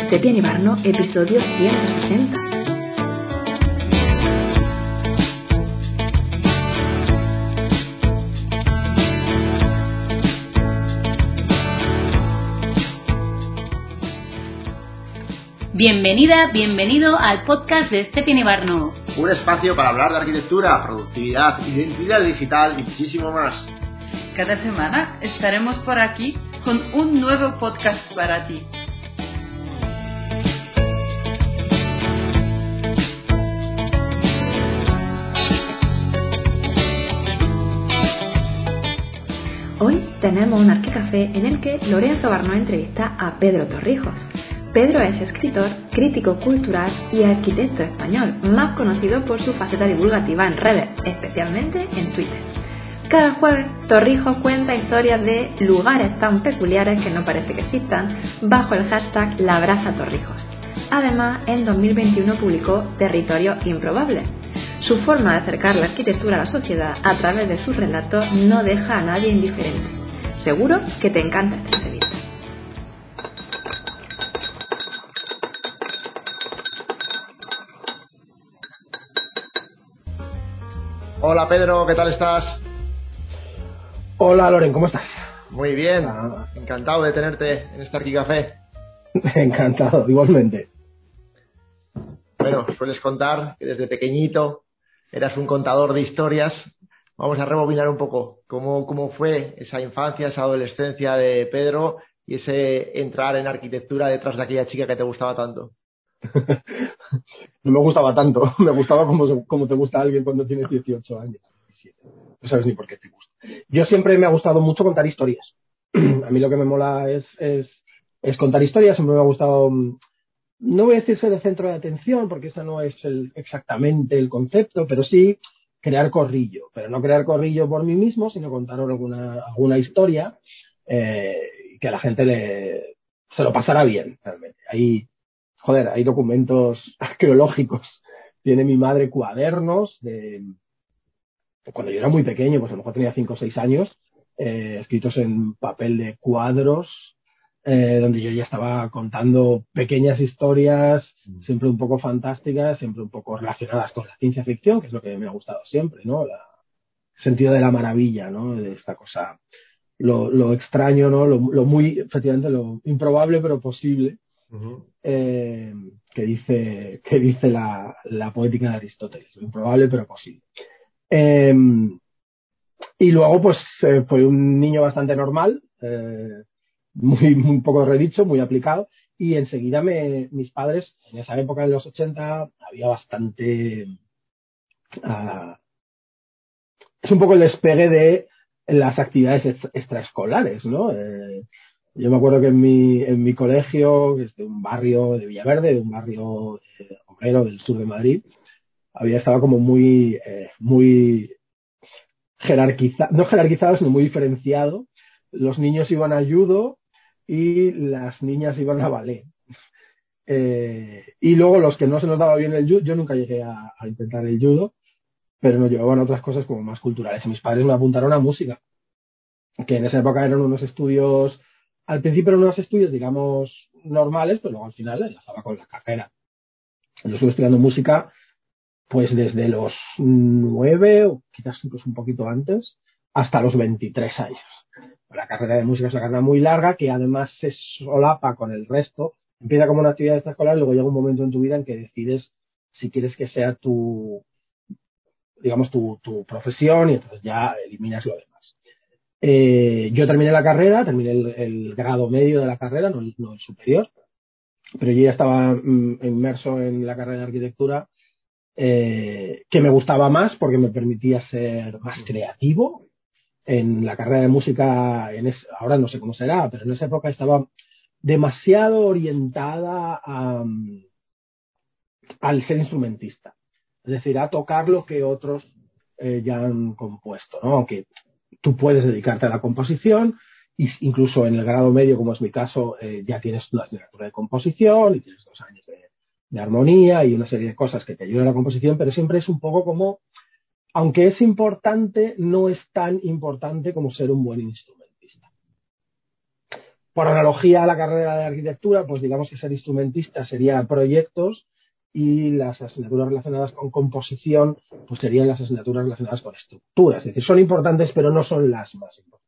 Este Piani Barno, episodio 160. Bienvenida, bienvenido al podcast de Este Piani Barno. Un espacio para hablar de arquitectura, productividad, identidad digital y muchísimo más. Cada semana estaremos por aquí con un nuevo podcast para ti. Hoy tenemos un arquicafé en el que Lorenzo Barno entrevista a Pedro Torrijos. Pedro es escritor, crítico cultural y arquitecto español, más conocido por su faceta divulgativa en redes, especialmente en Twitter. Cada jueves, Torrijos cuenta historias de lugares tan peculiares que no parece que existan bajo el hashtag La Brasa Torrijos. Además, en 2021 publicó Territorio Improbable. Su forma de acercar la arquitectura a la sociedad a través de sus relatos no deja a nadie indiferente. Seguro que te encanta esta entrevista. Hola Pedro, ¿qué tal estás? Hola Loren, ¿cómo estás? Muy bien, Ah. encantado de tenerte en este Arquicafé. Encantado, igualmente. Bueno, sueles contar que desde pequeñito eras un contador de historias. Vamos a rebobinar un poco cómo, cómo fue esa infancia, esa adolescencia de Pedro y ese entrar en arquitectura detrás de aquella chica que te gustaba tanto. No me gustaba tanto, me gustaba como, como te gusta alguien cuando tienes 18 años. 17. No sabes ni por qué te gusta. Yo siempre me ha gustado mucho contar historias. A mí lo que me mola es, es, es contar historias, siempre me ha gustado, mm, no voy a decir ser el centro de atención, porque ese no es el- exactamente el concepto, pero sí crear corrillo, pero no crear corrillo por mí mismo, sino contar alguna, alguna historia eh, que a la gente le, se lo pasara bien, realmente. Hay, joder, hay documentos arqueológicos. Tiene mi madre cuadernos de, de cuando yo era muy pequeño, pues a lo mejor tenía 5 o 6 años, eh, escritos en papel de cuadros, eh, donde yo ya estaba contando pequeñas historias, siempre un poco fantásticas, siempre un poco relacionadas con la ciencia ficción, que es lo que me ha gustado siempre, ¿no? La, el sentido de la maravilla, ¿no? De esta cosa, lo, lo extraño, ¿no? Lo, lo muy, efectivamente, lo improbable pero posible, eh, que dice, que dice la, la poética de Aristóteles, lo improbable pero posible. Eh, y luego, pues, eh, fue un niño bastante normal, eh, muy, muy poco redicho, muy aplicado, y enseguida me, mis padres, en esa época, en los 80, había bastante... ah, es un poco el despegue de las actividades ex- extraescolares, ¿no? Eh, yo me acuerdo que en mi, en mi colegio, que es de un barrio de Villaverde, de un barrio eh, obrero del sur de Madrid, había estado como muy, eh, muy jerarquizado, no jerarquizado, sino muy diferenciado. Los niños iban a judo y las niñas iban a ballet. Eh, y luego los que no se nos daba bien el judo, yo nunca llegué a, intentar el judo, pero nos llevaban a otras cosas como más culturales. Y mis padres me apuntaron a música, que en esa época eran unos estudios, al principio eran unos estudios, digamos, normales, pero luego al final enlazaba con la carrera. Yo estuve estudiando música pues desde los nueve o quizás incluso un poquito antes hasta los 23 años. La carrera de música es una carrera muy larga que además se solapa con el resto. Empieza como una actividad extraescolar, luego llega un momento en tu vida en que decides si quieres que sea tu, digamos, tu, tu profesión y entonces ya eliminas lo demás. Eh, yo terminé la carrera, terminé el, grado medio de la carrera, no el superior, pero yo ya estaba mm, inmerso en la carrera de arquitectura eh, que me gustaba más porque me permitía ser más creativo. En la carrera de música, en es- ahora no sé cómo será, pero en esa época estaba demasiado orientada a, mm, al ser instrumentista. Es decir, a tocar lo que otros eh, ya han compuesto, ¿no? Aunque tú puedes dedicarte a la composición, y incluso en el grado medio, como es mi caso, eh, ya tienes una asignatura de composición y tienes dos años de armonía y una serie de cosas que te ayudan a la composición, pero siempre es un poco como, aunque es importante, no es tan importante como ser un buen instrumentista. por analogía a la carrera de arquitectura, pues digamos que ser instrumentista sería proyectos y las asignaturas relacionadas con composición pues serían las asignaturas relacionadas con estructuras. Es decir, son importantes pero no son las más importantes.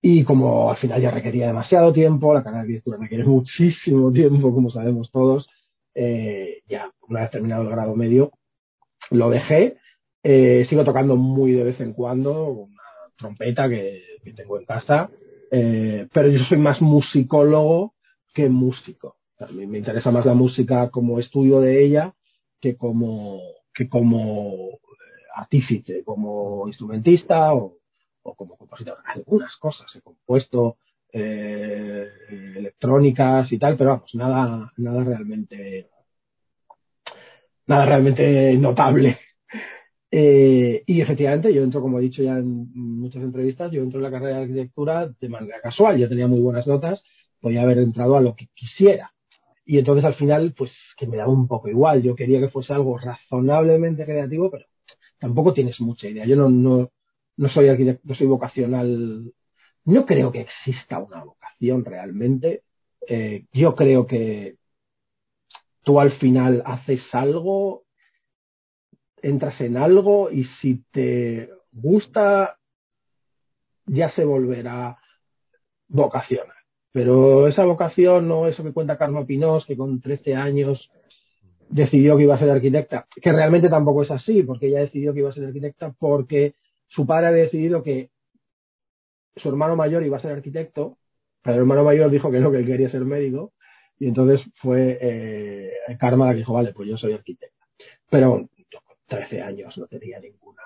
Y como al final ya requería demasiado tiempo, la carrera de arquitectura requiere muchísimo tiempo, como sabemos todos, eh, ya una vez terminado el grado medio, lo dejé. Eh, sigo tocando muy de vez en cuando una trompeta que, tengo en casa, eh, pero yo soy más musicólogo que músico. Mí me interesa más la música como estudio de ella que como, que como artífice, como instrumentista o, como compositor. Algunas cosas he compuesto eh, electrónicas y tal, pero vamos, nada, nada realmente, nada realmente notable. Eh, y efectivamente, yo entro, como he dicho ya en muchas entrevistas, yo entro en la carrera de arquitectura de manera casual. Yo tenía muy buenas notas, podía haber entrado a lo que quisiera. Y entonces al final, pues que me daba un poco igual. Yo quería que fuese algo razonablemente creativo, pero tampoco tienes mucha idea. Yo no, no, no soy arquitecto, no soy vocacional. No creo que exista una vocación realmente. Eh, yo creo que tú al final haces algo, entras en algo y si te gusta, ya se volverá vocacional. Pero esa vocación no eso que cuenta Carmen Pinós, que con 13 años decidió que iba a ser arquitecta, que realmente tampoco es así, porque ella decidió que iba a ser arquitecta porque su padre había decidido que su hermano mayor iba a ser arquitecto, pero el hermano mayor dijo que no, que él quería ser médico, y entonces fue eh, Karma la que dijo, vale, pues yo soy arquitecta. Pero 13 años no tenía ninguna,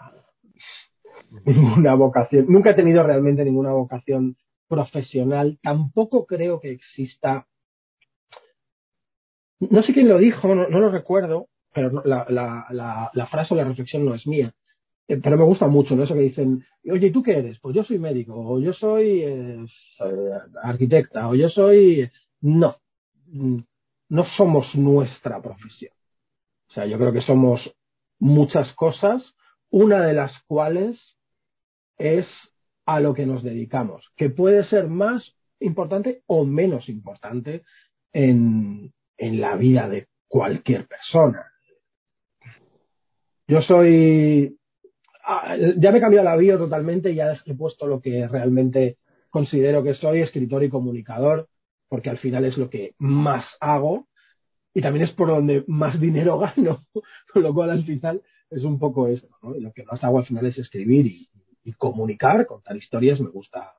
ninguna vocación, nunca he tenido realmente ninguna vocación profesional, tampoco creo que exista. No sé quién lo dijo, no, lo recuerdo, pero la, la, frase o la reflexión no es mía. Eh, pero me gusta mucho, ¿no? Eso que dicen, oye, ¿y tú qué eres? Pues yo soy médico, o yo soy eh, arquitecta, o yo soy. No, no somos nuestra profesión. O sea, yo creo que somos muchas cosas, una de las cuales es a lo que nos dedicamos, que puede ser más importante o menos importante en, en la vida de cualquier persona. Yo soy, ah, ya me he cambiado la bio totalmente, ya he puesto lo que realmente considero que soy, escritor y comunicador, porque al final es lo que más hago y también es por donde más dinero gano, con lo cual al final es un poco esto, ¿no? Y lo que más hago al final es escribir y, y comunicar, contar historias, me gusta.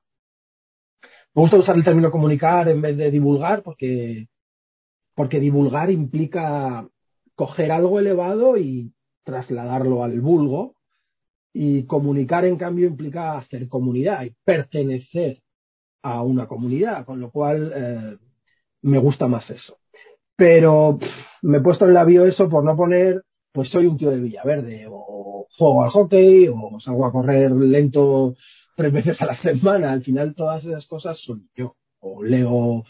Me gusta usar el término comunicar en vez de divulgar, porque, porque divulgar implica coger algo elevado y trasladarlo al vulgo, y comunicar, en cambio, implica hacer comunidad y pertenecer a una comunidad, con lo cual eh, me gusta más eso. Pero me he puesto en la bio eso por no poner, pues soy un tío de Villaverde o juego al hockey o salgo a correr lento tres veces a la semana. Al final todas esas cosas son yo. O leo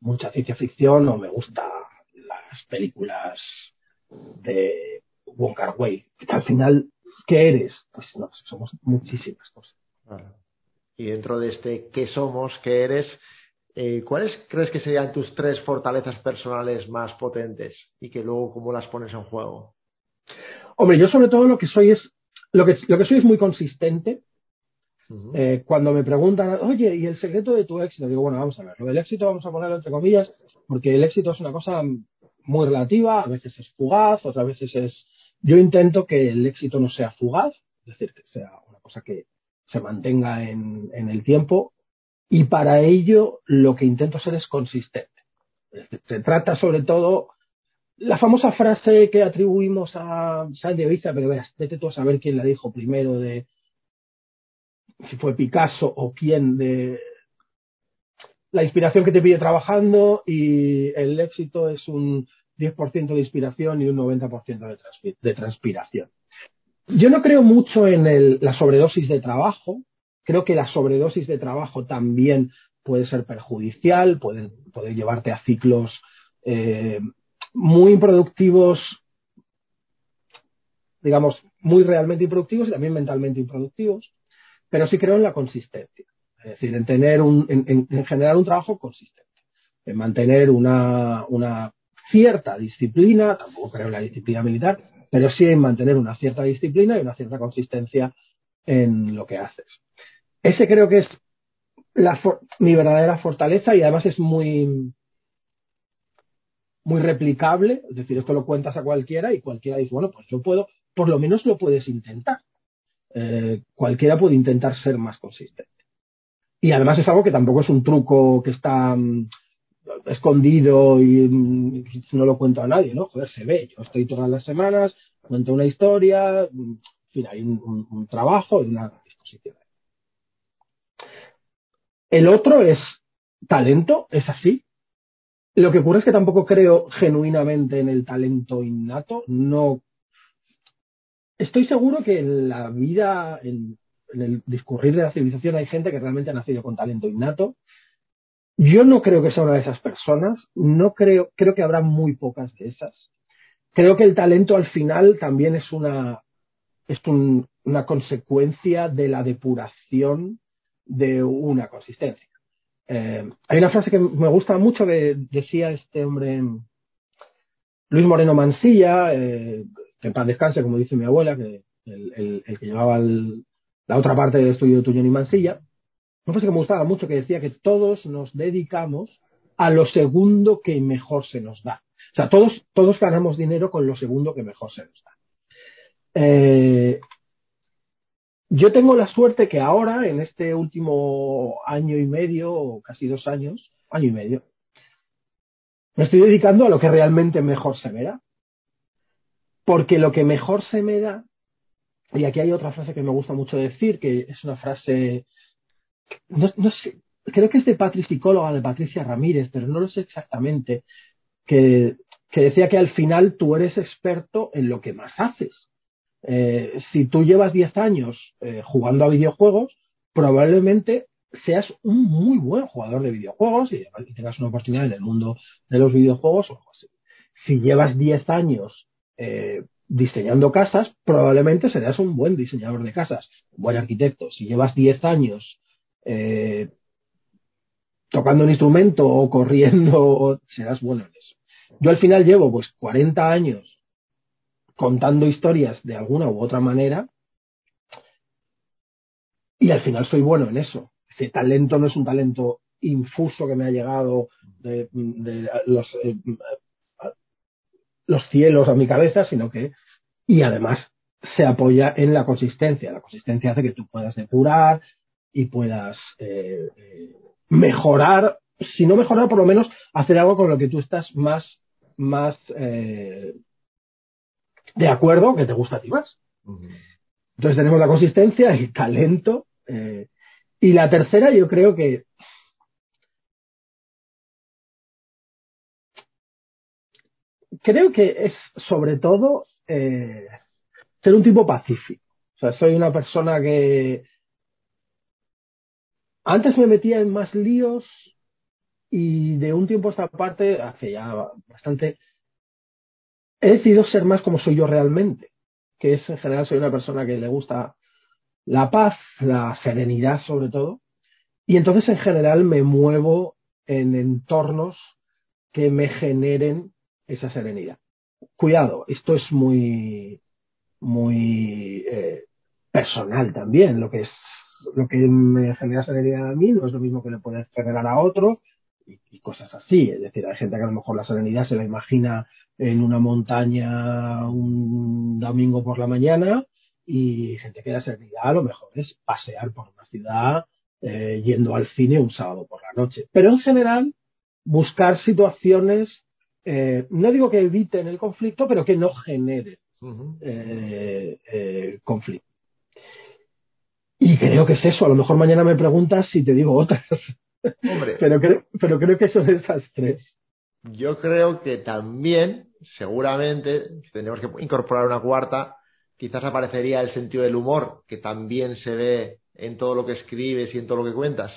mucha ciencia ficción o me gustan las películas de Wong Kar Wai. Al final, ¿qué eres? Pues no, somos muchísimas cosas. Y dentro de este ¿qué somos? ¿Qué eres? Eh, ¿Cuáles crees que serían tus tres fortalezas personales más potentes y que luego cómo las pones en juego? Hombre, yo sobre todo lo que soy es, lo que, lo que soy es muy consistente. Eh, cuando me preguntan, oye, ¿y el secreto de tu éxito? Digo, bueno, vamos a ver, lo del éxito vamos a ponerlo entre comillas, porque el éxito es una cosa muy relativa, a veces es fugaz, otras veces es... Yo intento que el éxito no sea fugaz, es decir, que sea una cosa que se mantenga en, en el tiempo, y para ello lo que intento ser es consistente. Se trata sobre todo la famosa frase que atribuimos a Sandy Ibiza, pero veas, vete tú a saber quién la dijo primero de si fue Picasso o quién de la inspiración que te pide trabajando y el éxito es un 10% de inspiración y un 90% de, transpiración. Yo no creo mucho en la sobredosis de trabajo. Creo que la sobredosis de trabajo también puede ser perjudicial, puede, llevarte a ciclos eh, muy improductivos, digamos, muy realmente improductivos y también mentalmente improductivos, pero sí creo en la consistencia. Es decir, en tener un, en, en generar un trabajo consistente, en mantener una cierta disciplina, tampoco creo en la disciplina militar, pero sí en mantener una cierta disciplina y una cierta consistencia en lo que haces. Ese creo que es la, mi verdadera fortaleza y además es muy, muy replicable, es decir, esto lo cuentas a cualquiera y cualquiera dice, bueno, pues yo puedo, por lo menos lo puedes intentar. Eh, cualquiera puede intentar ser más consistente. Y además es algo que tampoco es un truco que está mm, escondido y mm, no lo cuento a nadie, ¿no? Joder, se ve. Yo estoy todas las semanas, cuento una historia, mm, en fin, hay un, un trabajo y una disposición. El otro es talento, es así. Lo que ocurre es que tampoco creo genuinamente en el talento innato. No. Estoy seguro que en la vida, en, el discurrir de la civilización, hay gente que realmente ha nacido con talento innato. Yo no creo que sea una de esas personas. No creo, creo que habrá muy pocas de esas. Creo que el talento al final también es una, es un, una consecuencia de la depuración de una consistencia. Eh, hay una frase que me gusta mucho que decía este hombre Luis Moreno Mansilla, eh, que en paz descanse, como dice mi abuela, que el, que llevaba la otra parte del estudio de Tuñón y Mansilla. Una frase que me gustaba mucho que decía que todos nos dedicamos a lo segundo que mejor se nos da. O sea, todos, todos ganamos dinero con lo segundo que mejor se nos da. Eh, yo tengo la suerte que ahora, en este último año y medio, o casi dos años, año y medio, me estoy dedicando a lo que realmente mejor se me da. Porque lo que mejor se me da, y aquí hay otra frase que me gusta mucho decir, que es una frase, no, sé, creo que es de Patri psicóloga, de Patricia Ramírez, pero no lo sé exactamente, que decía que al final tú eres experto en lo que más haces. Eh, si tú llevas 10 años eh, jugando a videojuegos, probablemente seas un muy buen jugador de videojuegos y, tengas una oportunidad en el mundo de los videojuegos o algo así. Si llevas 10 años eh, diseñando casas, probablemente serás un buen diseñador de casas, un buen arquitecto. Si llevas 10 años tocando un instrumento o corriendo, serás bueno en eso. Yo al final llevo pues 40 años contando historias de alguna u otra manera y al final soy bueno en eso. Ese talento no es un talento infuso que me ha llegado de, eh, los cielos a mi cabeza, sino que, y además se apoya en la consistencia. La consistencia hace que tú puedas depurar y puedas eh, eh, mejorar, si no mejorar, por lo menos hacer algo con lo que tú estás más, más de acuerdo que te gusta a ti más. Uh -huh. Entonces tenemos la consistencia, el talento. Eh, y la tercera, yo creo que creo que es sobre todo eh, ser un tipo pacífico. O sea, soy una persona que antes me metía en más líos y de un tiempo a esta parte, hace ya bastante, he decidido ser más como soy yo realmente, que es en general soy una persona que le gusta la paz, la serenidad sobre todo, y entonces en general me muevo en entornos que me generen esa serenidad. Cuidado, esto es muy, muy eh, personal también, lo que es lo que me genera serenidad a mí no es lo mismo que le puede generar a otro y, y cosas así. Es decir, hay gente que a lo mejor la serenidad se la imagina en una montaña un domingo por la mañana y gente que la serenidad a lo mejor es pasear por una ciudad eh, yendo al cine un sábado por la noche. Pero en general, buscar situaciones, eh, no digo que eviten el conflicto, pero que no generen uh -huh. eh, conflicto. Y creo que es eso. A lo mejor mañana me preguntas si te digo otras. Hombre. pero, creo, pero creo que son esas tres. Yo creo que también, seguramente, si tenemos que incorporar una cuarta, quizás aparecería el sentido del humor, que también se ve en todo lo que escribes y en todo lo que cuentas.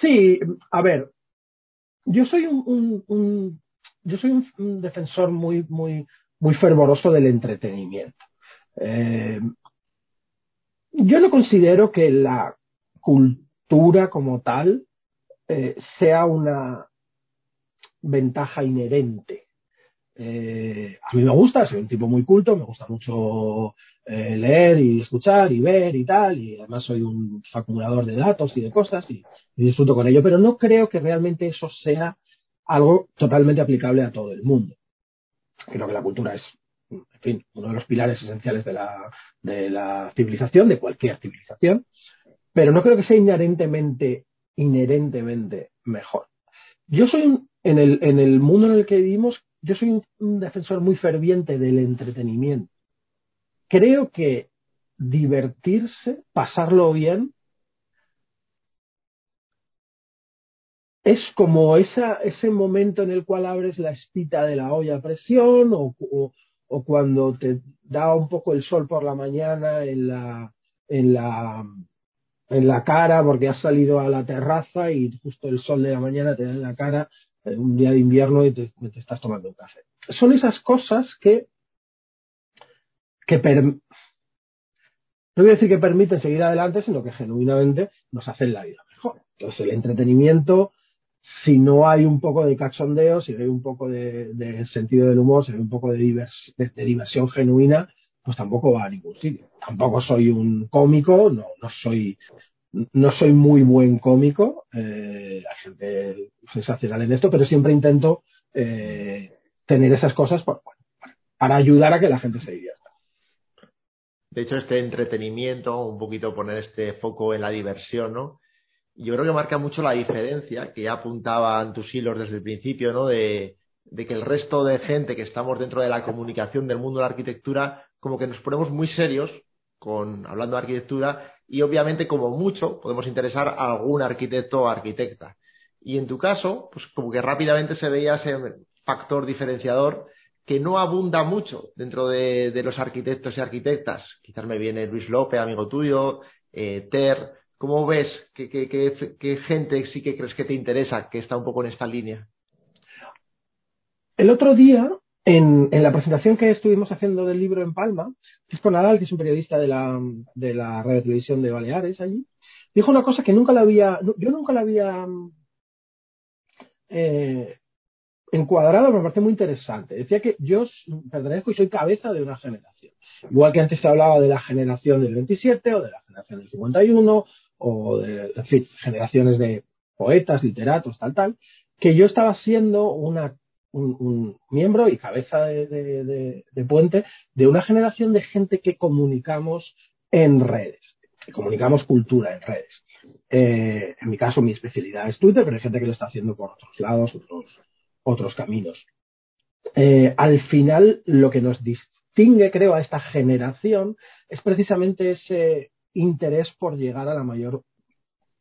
Sí, a ver, yo soy un, yo soy un, defensor muy, muy, muy fervoroso del entretenimiento. Eh, yo no considero que la, arquitectura como tal eh, sea una ventaja inherente. Eh, a mí me gusta, soy un tipo muy culto, me gusta mucho eh, leer y escuchar y ver y tal, y además soy un acumulador de datos y de cosas y, disfruto con ello, pero no creo que realmente eso sea algo totalmente aplicable a todo el mundo. Creo que la cultura es, en fin, uno de los pilares esenciales de la, de la civilización, de cualquier civilización, pero no creo que sea inherentemente, inherentemente mejor. Yo soy un, en el, en el mundo en el que vivimos, yo soy un, defensor muy ferviente del entretenimiento. Creo que divertirse, pasarlo bien, es como esa, ese momento en el cual abres la espita de la olla a presión o, o, o, cuando te da un poco el sol por la mañana en la, en la, en la cara porque has salido a la terraza y justo el sol de la mañana te da en la cara un día de invierno y te, estás tomando un café. Son esas cosas que, que no voy a decir que permiten seguir adelante, sino que genuinamente nos hacen la vida mejor. Entonces el entretenimiento si no hay un poco de cachondeo, si no hay un poco de, de sentido del humor, si no hay un poco de, divers, de, de, diversión genuina, pues tampoco va a ningún sitio. Tampoco soy un cómico, no, no soy no soy muy buen cómico, eh, la gente sensacional en esto, pero siempre intento eh, tener esas cosas para ayudar a que la gente se divierta. De hecho, este entretenimiento, un poquito poner este foco en la diversión, ¿no? yo creo que marca mucho la diferencia que ya apuntaban tus hilos desde el principio, ¿no? De, de, que el resto de gente que estamos dentro de la comunicación del mundo de la arquitectura, como que nos ponemos muy serios con hablando de arquitectura y obviamente como mucho podemos interesar a algún arquitecto o arquitecta. Y en tu caso, pues como que rápidamente se veía ese factor diferenciador que no abunda mucho dentro de, de los arquitectos y arquitectas. Quizás me viene Luis López, amigo tuyo, eh, Ter, ¿Cómo ves? ¿Qué, qué, qué, ¿Qué, gente sí que crees que te interesa, que está un poco en esta línea? El otro día, en, la presentación que estuvimos haciendo del libro en Palma, Francisco Nadal, que es un periodista de la, de la radio televisión de Baleares allí, dijo una cosa que nunca la había, yo nunca la había eh, encuadrado, me parece muy interesante. Decía que yo pertenezco y soy cabeza de una generación. Igual que antes se hablaba de la generación del 27 o de la generación del 51 o de, generaciones de poetas, literatos, tal, tal, que yo estaba siendo una, un, miembro y cabeza de, puente de una generación de gente que comunicamos en redes, que comunicamos cultura en redes. Eh, en mi caso, mi especialidad es Twitter, pero hay gente que lo está haciendo por otros lados, otros, otros caminos. Eh, al final, lo que nos distingue, creo, a esta generación es precisamente ese interés por llegar a la mayor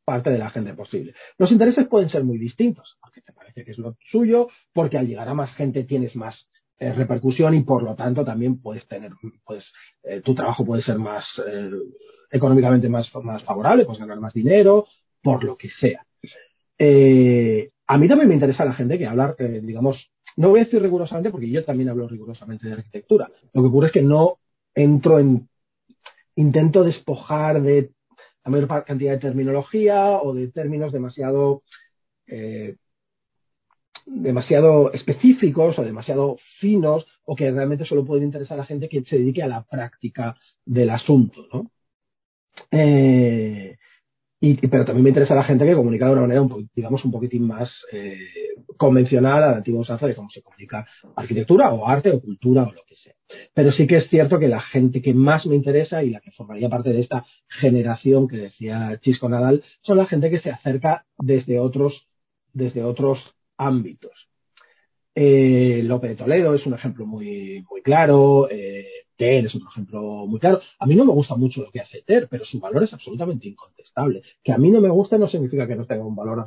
parte de la gente posible. Los intereses pueden ser muy distintos, porque te parece que es lo suyo, porque al llegar a más gente tienes más eh, repercusión y por lo tanto también puedes tener, pues eh, tu trabajo puede ser más eh, económicamente más, más favorable, puedes ganar más dinero, por lo que sea. A mí también me interesa la gente que hablar, digamos, no voy a decir rigurosamente porque yo también hablo rigurosamente de arquitectura. Lo que ocurre es que no entro en intento despojar de la mayor cantidad de terminología o de términos demasiado eh, demasiado específicos o demasiado finos o que realmente solo pueden interesar a la gente que se dedique a la práctica del asunto, ¿no? Eh, y, pero también me interesa la gente que comunica de una manera, un, digamos, un poquitín más eh, convencional a la antigua usanza de cómo se comunica arquitectura o arte o cultura o lo que sea. Pero sí que es cierto que la gente que más me interesa y la que formaría parte de esta generación que decía Chisco Nadal son la gente que se acerca desde otros, desde otros ámbitos. Eh, López de Toledo es un ejemplo muy, muy claro. Eh, Ter es otro ejemplo muy claro. A mí no me gusta mucho lo que hace Ter, pero su valor es absolutamente incontestable. Que a mí no me guste no significa que no tenga un valor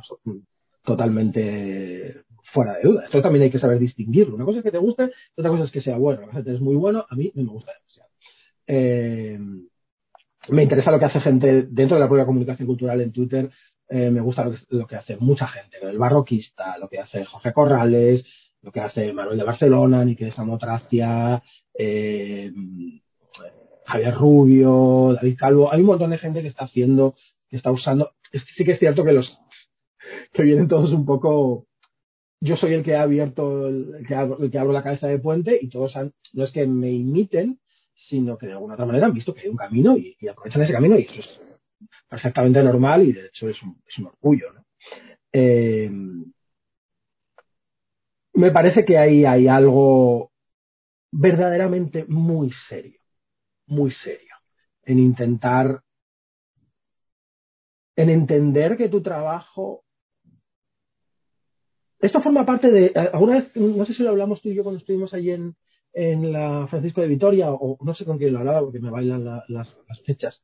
totalmente fuera de duda. Esto también hay que saber distinguirlo. Una cosa es que te guste, otra cosa es que sea bueno. A veces es muy bueno, a mí no me gusta demasiado. Eh, me interesa lo que hace gente dentro de la propia comunicación cultural en Twitter. Eh, me gusta lo que, lo que, hace mucha gente, el barroquista, lo que hace Jorge Corrales, lo que hace Manuel de Barcelona, Nike de Samotracia, eh, Javier Rubio, David Calvo. Hay un montón de gente que está haciendo, que está usando, sí que es cierto que los que vienen todos un poco yo soy el que ha abierto, el que, abro, que abro la cabeza de puente y todos han, no es que me imiten, sino que de alguna otra manera han visto que hay un camino y, y aprovechan ese camino y eso es perfectamente normal y de hecho es un, es un orgullo. ¿no? Eh, me parece que ahí hay algo verdaderamente muy serio, muy serio, en intentar, en entender que tu trabajo esto forma parte de. Alguna vez, no sé si lo hablamos tú y yo cuando estuvimos allí en, en la Francisco de Vitoria, o no sé con quién lo hablaba porque me bailan la, las, las, fechas.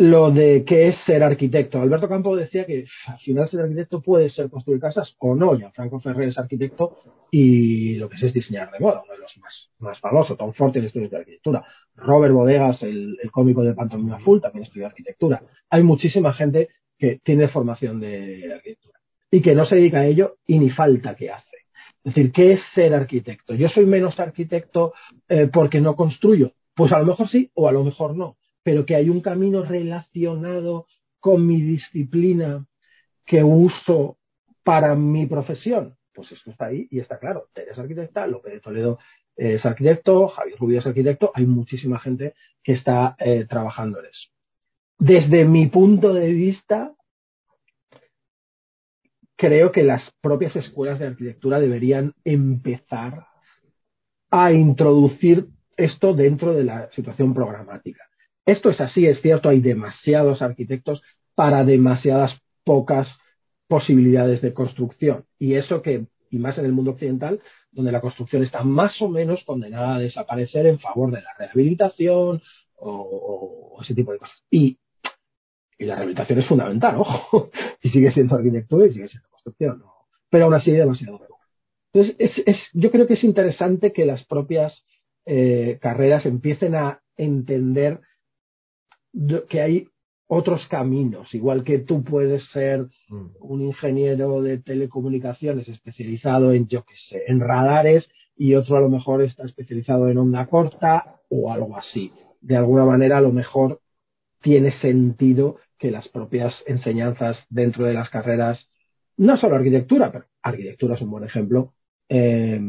Lo de qué es ser arquitecto. Alberto Campo decía que al final ser arquitecto puede ser construir casas o no. Ya Franco Ferrer es arquitecto y lo que es es diseñar de moda, uno de los más, más famosos. Tom Ford tiene estudios de arquitectura. Robert Bodegas, el, cómico de Pantomima Full, también estudia arquitectura. Hay muchísima gente que tiene formación de arquitectura y que no se dedica a ello y ni falta que hace. Es decir, ¿qué es ser arquitecto? Yo soy menos arquitecto eh, porque no construyo. Pues a lo mejor sí o a lo mejor no, pero que hay un camino relacionado con mi disciplina que uso para mi profesión. Pues esto está ahí y está claro. Eres arquitecta, López de Toledo es arquitecto, Javier Rubio es arquitecto, hay muchísima gente que está eh, trabajando en eso. Desde mi punto de vista, creo que las propias escuelas de arquitectura deberían empezar a introducir esto dentro de la situación programática. Esto es así, es cierto, hay demasiados arquitectos para demasiadas pocas posibilidades de construcción. Y eso que, y más en el mundo occidental, donde la construcción está más o menos condenada a desaparecer en favor de la rehabilitación o, ese tipo de cosas. Y, la rehabilitación es fundamental, ojo, y sigue siendo arquitectura y sigue siendo construcción, pero aún así demasiado poco. Entonces, es, es, yo creo que es interesante que las propias eh, carreras empiecen a entender que hay otros caminos, igual que tú puedes ser un ingeniero de telecomunicaciones especializado en, yo qué sé, en radares y otro a lo mejor está especializado en onda corta o algo así. De alguna manera, a lo mejor tiene sentido que las propias enseñanzas dentro de las carreras no solo arquitectura, pero arquitectura es un buen ejemplo, eh,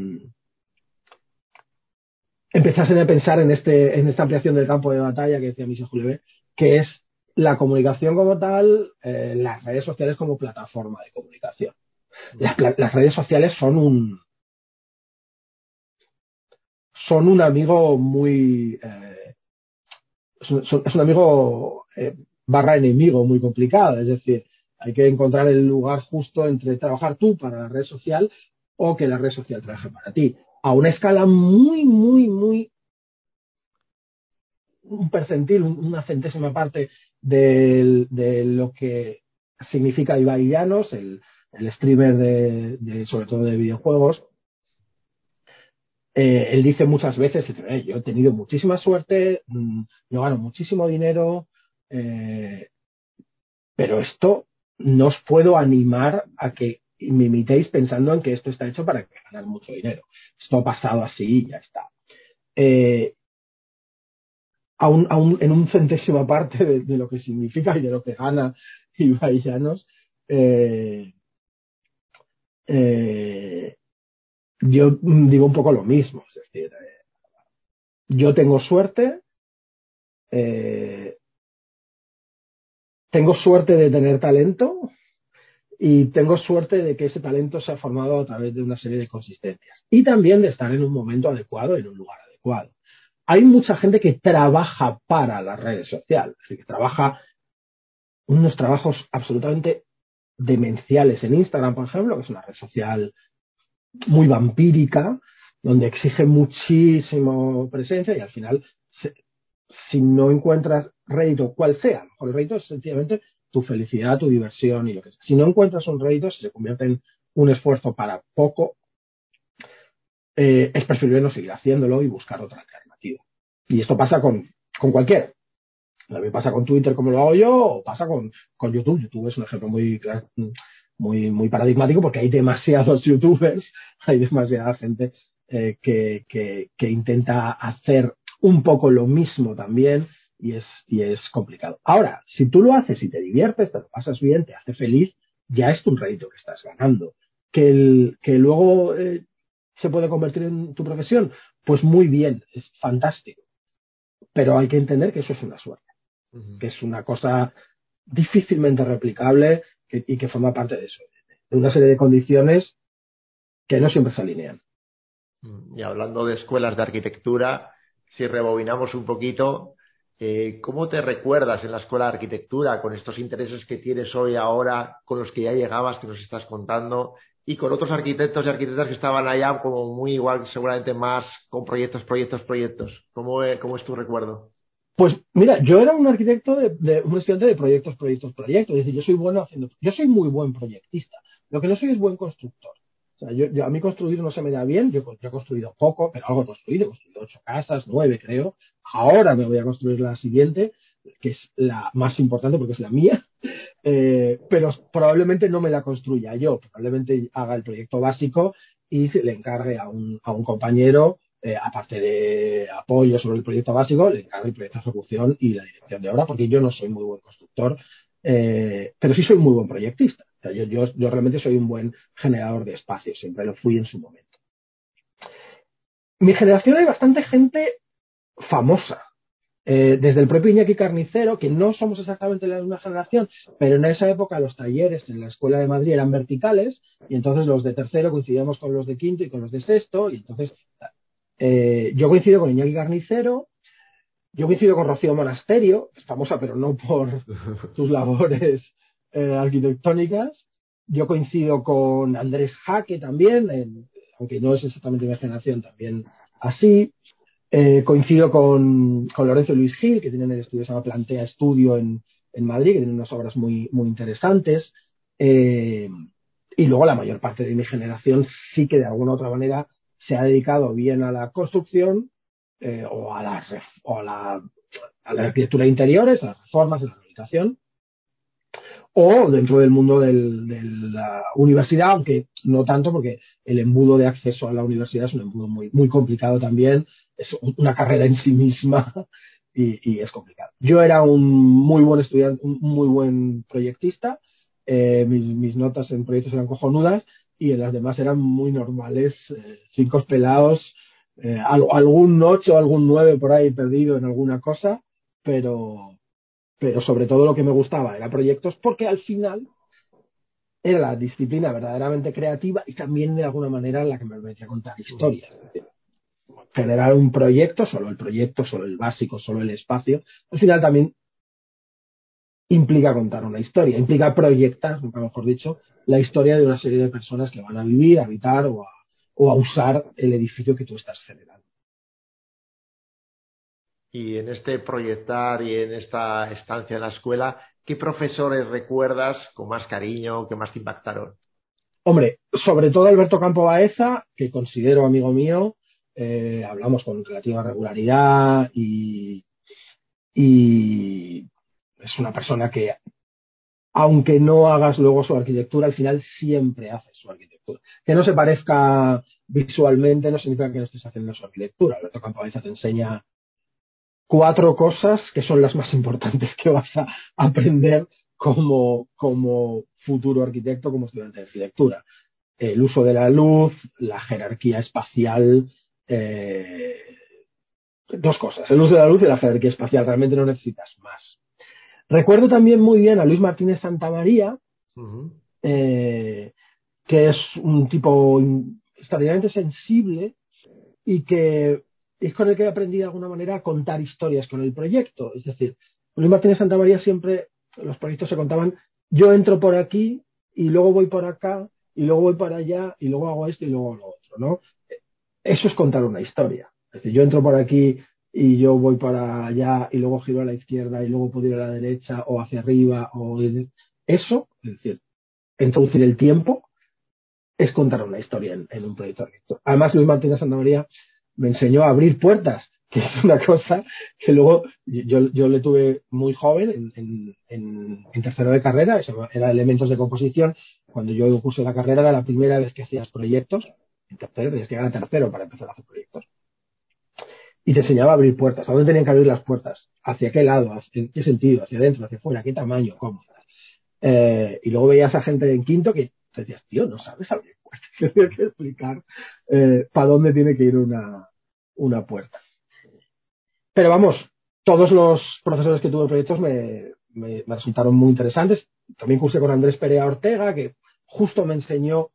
empezasen a pensar en, este, en esta ampliación del campo de batalla que decía Michel Julevé, que es la comunicación como tal, eh, las redes sociales como plataforma de comunicación. Las, redes sociales son un son un amigo muy eh, es, un, es, un, amigo eh, barra enemigo muy complicado, es decir, hay que encontrar el lugar justo entre trabajar tú para la red social o que la red social trabaje para ti. A una escala muy, muy, muy un percentil, una centésima parte de, lo que significa Ibai el, streamer de, sobre todo de videojuegos. Eh, él dice muchas veces, eh, yo he tenido muchísima suerte, mmm, yo gano muchísimo dinero, eh, pero esto no os puedo animar a que me imitéis pensando en que esto está hecho para ganar mucho dinero. Esto ha pasado así y ya está. Eh, aún, aún en un centésima parte de, de, lo que significa y de lo que gana Ibai Llanos, eh, eh, yo digo un poco lo mismo. Es decir, eh, yo tengo suerte, eh, tengo suerte de tener talento y tengo suerte de que ese talento se ha formado a través de una serie de consistencias y también de estar en un momento adecuado, en un lugar adecuado. Hay mucha gente que trabaja para las redes sociales, que trabaja unos trabajos absolutamente demenciales en Instagram, por ejemplo, que es una red social muy vampírica, donde exige muchísimo presencia y al final si no encuentras rédito, cual sea, el rédito es sencillamente tu felicidad, tu diversión y lo que sea. Si no encuentras un rédito, si se convierte en un esfuerzo para poco, eh, es preferible no seguir haciéndolo y buscar otra alternativa. Y esto pasa con, con cualquiera. También pasa con Twitter como lo hago yo, o pasa con, con YouTube. YouTube es un ejemplo muy, muy, muy paradigmático porque hay demasiados youtubers, hay demasiada gente eh, que, que, que intenta hacer un poco lo mismo también y es, y es complicado. Ahora, si tú lo haces y te diviertes, te lo pasas bien, te hace feliz, ya es tu rédito que estás ganando. Que, el, que luego eh, se puede convertir en tu profesión, pues muy bien, es fantástico. Pero hay que entender que eso es una suerte, que es una cosa difícilmente replicable y que forma parte de eso, de una serie de condiciones que no siempre se alinean. Y hablando de escuelas de arquitectura, si rebobinamos un poquito, eh, ¿cómo te recuerdas en la escuela de arquitectura con estos intereses que tienes hoy, ahora, con los que ya llegabas, que nos estás contando, y con otros arquitectos y arquitectas que estaban allá como muy igual, seguramente más con proyectos, proyectos, proyectos? ¿Cómo, cómo es tu recuerdo? Pues mira, yo era un arquitecto de, un estudiante de proyectos, proyectos, proyectos. Es decir, yo soy bueno haciendo, yo soy muy buen proyectista. Lo que no soy es buen constructor. O sea, yo, a mí construir no se me da bien, yo, he construido poco, pero algo he construido, he construido ocho casas, nueve creo. Ahora me voy a construir la siguiente, que es la más importante porque es la mía, eh, pero probablemente no me la construya yo, probablemente haga el proyecto básico y le encargue a un, compañero, eh, aparte de apoyo sobre el proyecto básico, le encargue el proyecto de ejecución y la dirección de obra, porque yo no soy muy buen constructor, eh, pero sí soy muy buen proyectista yo, yo, realmente soy un buen generador de espacios, siempre lo fui en su momento. Mi generación hay bastante gente famosa. Eh, desde el propio Iñaki Carnicero, que no somos exactamente la misma generación, pero en esa época los talleres en la Escuela de Madrid eran verticales, y entonces los de tercero coincidíamos con los de quinto y con los de sexto, y entonces eh, yo coincido con Iñaki Carnicero, yo coincido con Rocío Monasterio, famosa pero no por sus labores eh, arquitectónicas. Yo coincido con Andrés Jaque también, aunque no es exactamente mi generación, también así. Eh, coincido con, con, Lorenzo Luis Gil, que tienen el estudio se llama Plantea Estudio en, en Madrid, que tienen unas obras muy, muy interesantes. Eh, y luego la mayor parte de mi generación sí que de alguna u otra manera se ha dedicado bien a la construcción o, a la, o a la, a la arquitectura de interiores, a las reformas, a la rehabilitación o dentro del mundo de la universidad, aunque no tanto porque el embudo de acceso a la universidad es un embudo muy, muy complicado también, es una carrera en sí misma y, es complicado. Yo era un muy buen estudiante, un muy buen proyectista, eh, mis, notas en proyectos eran cojonudas y en las demás eran muy normales, eh, cinco pelados, eh, algún ocho, algún nueve por ahí perdido en alguna cosa, pero, pero sobre todo lo que me gustaba era proyectos porque al final era la disciplina verdaderamente creativa y también de alguna manera la que me permitía contar historias. Generar un proyecto, solo el proyecto, solo el básico, solo el espacio, al final también implica contar una historia, implica proyectar, nunca mejor dicho, la historia de una serie de personas que van a vivir, a habitar o a, o a usar el edificio que tú estás generando. Y en este proyectar y en esta estancia en la escuela, ¿qué profesores recuerdas con más cariño, que más te impactaron? Hombre, sobre todo Alberto Campo Baeza, que considero amigo mío, eh, hablamos con relativa regularidad y, y es una persona que, aunque no hagas luego su arquitectura, al final siempre haces su arquitectura. Que no se parezca visualmente no significa que no estés haciendo su arquitectura. Alberto Campo Baeza te enseña cuatro cosas que son las más importantes que vas a aprender como, como futuro arquitecto, como estudiante de arquitectura. El uso de la luz, la jerarquía espacial, eh, dos cosas, el uso de la luz y la jerarquía espacial, realmente no necesitas más. Recuerdo también muy bien a Luis Martínez Santamaría, eh, que es un tipo extraordinariamente sensible y que es con el que he aprendido de alguna manera a contar historias con el proyecto. Es decir, Luis Martínez Santa María siempre los proyectos se contaban, yo entro por aquí y luego voy por acá y luego voy para allá y luego hago esto y luego lo otro, ¿no? Eso es contar una historia. Es decir, yo entro por aquí y yo voy para allá y luego giro a la izquierda y luego puedo ir a la derecha o hacia arriba o eso, es decir, introducir el tiempo es contar una historia en, un proyecto. Además, Luis Martínez Santa María me enseñó a abrir puertas, que es una cosa que luego yo, yo le tuve muy joven, en, en, en, tercero de carrera, eso era elementos de composición. Cuando yo puse la carrera era la primera vez que hacías proyectos, en tercero tenías que llegar a tercero para empezar a hacer proyectos. y te enseñaba a abrir puertas. ¿A dónde tenían que abrir las puertas? ¿Hacia qué lado? ¿En qué sentido? ¿Hacia adentro? ¿Hacia afuera? ¿Qué tamaño? ¿Cómo? Eh, y luego veías a gente en quinto que te decías, tío, no sabes abrir puertas. Tienes que explicar eh, para dónde tiene que ir una, una puerta. Pero vamos, todos los profesores que tuve proyectos me, resultaron muy interesantes. También cursé con Andrés Perea Ortega, que justo me enseñó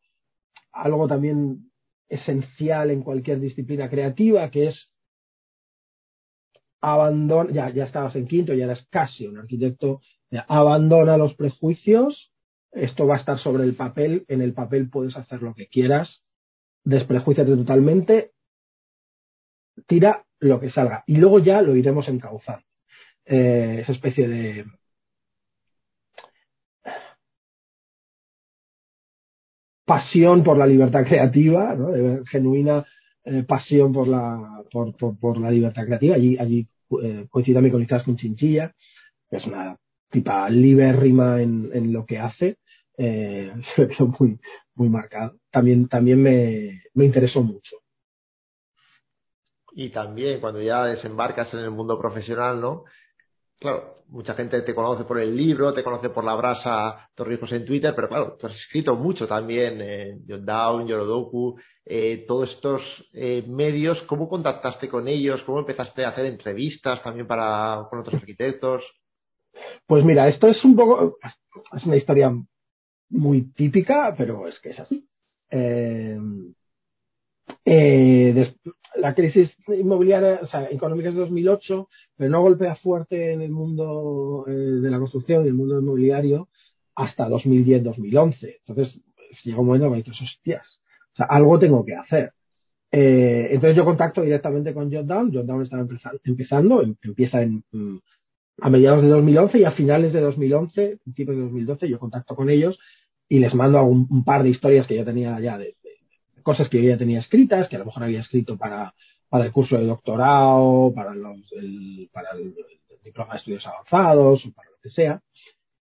algo también esencial en cualquier disciplina creativa, que es abandona, ya, ya estabas en quinto, ya eras casi un arquitecto, abandona los prejuicios, esto va a estar sobre el papel, en el papel puedes hacer lo que quieras, desprejuiciate totalmente, tira lo que salga y luego ya lo iremos encauzando. Eh, esa especie de pasión por la libertad creativa, genuina eh, pasión por la, por, por, la libertad creativa. Allí, allí eh, coincido también con Chinchilla, que es una tipa libérrima en, en lo que hace. Eh, se muy, muy marcado. También, también me, me interesó mucho. Y también cuando ya desembarcas en el mundo profesional, ¿no? claro, mucha gente te conoce por el libro, te conoce por la brasa Torrijos en Twitter, pero claro, tú has escrito mucho también en John Down, Yorodoku, eh, todos estos eh, medios, ¿cómo contactaste con ellos? ¿Cómo empezaste a hacer entrevistas también para, con otros arquitectos? Pues mira, esto es un poco, es una historia muy típica, pero es que es así. Eh, eh, la crisis inmobiliaria, o sea, económica es de 2008, pero no golpea fuerte en el mundo eh, de la construcción y el mundo inmobiliario hasta 2010-2011. Entonces, llega un momento que me dices, hostias, o sea, algo tengo que hacer. Eh, entonces yo contacto directamente con Jotdown. Jotdown estaba empezando, em, empieza en, mm, a mediados de 2011 y a finales de 2011, principios de 2012, yo contacto con ellos y les mando un, un par de historias que yo tenía ya de, cosas que yo ya tenía escritas, que a lo mejor había escrito para, para el curso de doctorado, para, los, el, para el, diploma de estudios avanzados o para lo que sea.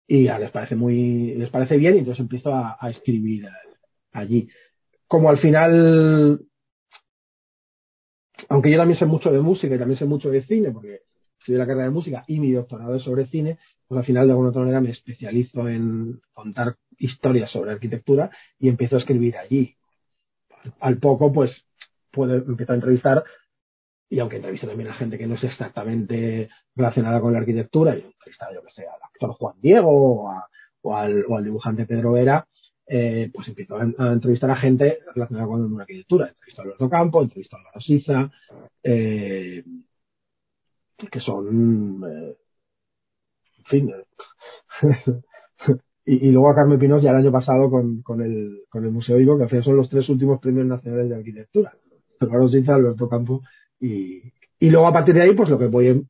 Y les parece muy, les parece bien y entonces empiezo a, escribir allí. Como al final, aunque yo también sé mucho de música y también sé mucho de cine, porque estudié la carrera de música y mi doctorado es sobre cine, pues al final de alguna otra manera me especializo en contar historias sobre arquitectura y empiezo a escribir allí al poco, pues puede empezar a entrevistar y aunque entrevista también a gente que no es exactamente relacionada con la arquitectura, y entrevistar, yo que sé, al actor Juan Diego o, al, dibujante Pedro Vera, eh, pues empiezo a, entrevistar a gente relacionada con la arquitectura. Entrevisto a Alberto Campo, entrevisto a Álvaro Siza, eh, que son, eh, en fin, y, luego a Carmen Pinos ya el año pasado con, con, el, con el Museo Ivo, que al final son los tres últimos premios nacionales de arquitectura. Álvaro Sinza, Alberto Campo y, y luego a partir de ahí, pues lo que voy,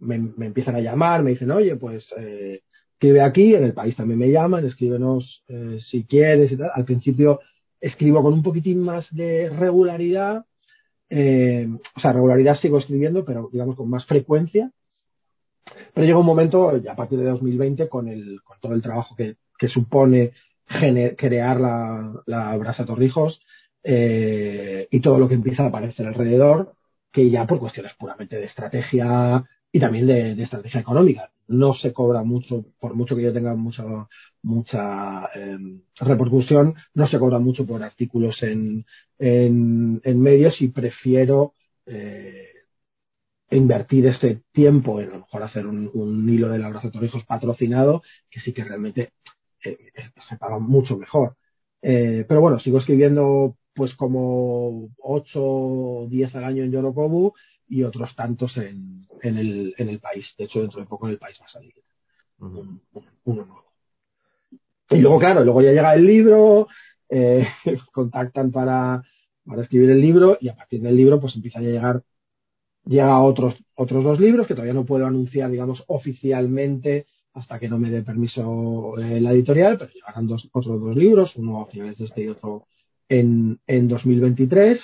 me, me empiezan a llamar, me dicen, oye, pues eh, escribe aquí, en el país también me llaman, escríbenos eh, si quieres y tal. Al principio escribo con un poquitín más de regularidad, eh, o sea, regularidad sigo escribiendo, pero digamos con más frecuencia, pero llega un momento, a partir de 2020, con, el, con todo el trabajo que, supone crear la, la Brasa Torrijos eh, y todo lo que empieza a aparecer alrededor, que ya por cuestiones puramente de estrategia y también de, estrategia económica. No se cobra mucho, por mucho que yo tenga mucha, mucha em, repercusión, no se cobra mucho por artículos en, en, en medios y prefiero eh, invertir ese tiempo en a lo mejor hacer un, hilo de laboratorios patrocinado, que sí que realmente eh, se paga mucho mejor. Eh, pero bueno, sigo escribiendo pues como 8 o 10 al año en Yorokobu y otros tantos en, en, el, en el país. De hecho, dentro de poco en el país va a salir uno nuevo. Y luego, claro, luego ya llega el libro, eh, contactan para, para escribir el libro y a partir del libro pues empieza a llegar llega otros, otros dos libros que todavía no puedo anunciar, digamos, oficialmente hasta que no me dé permiso eh, la editorial, pero llegarán dos, otros dos libros, uno a finales de este y otro en, en 2023.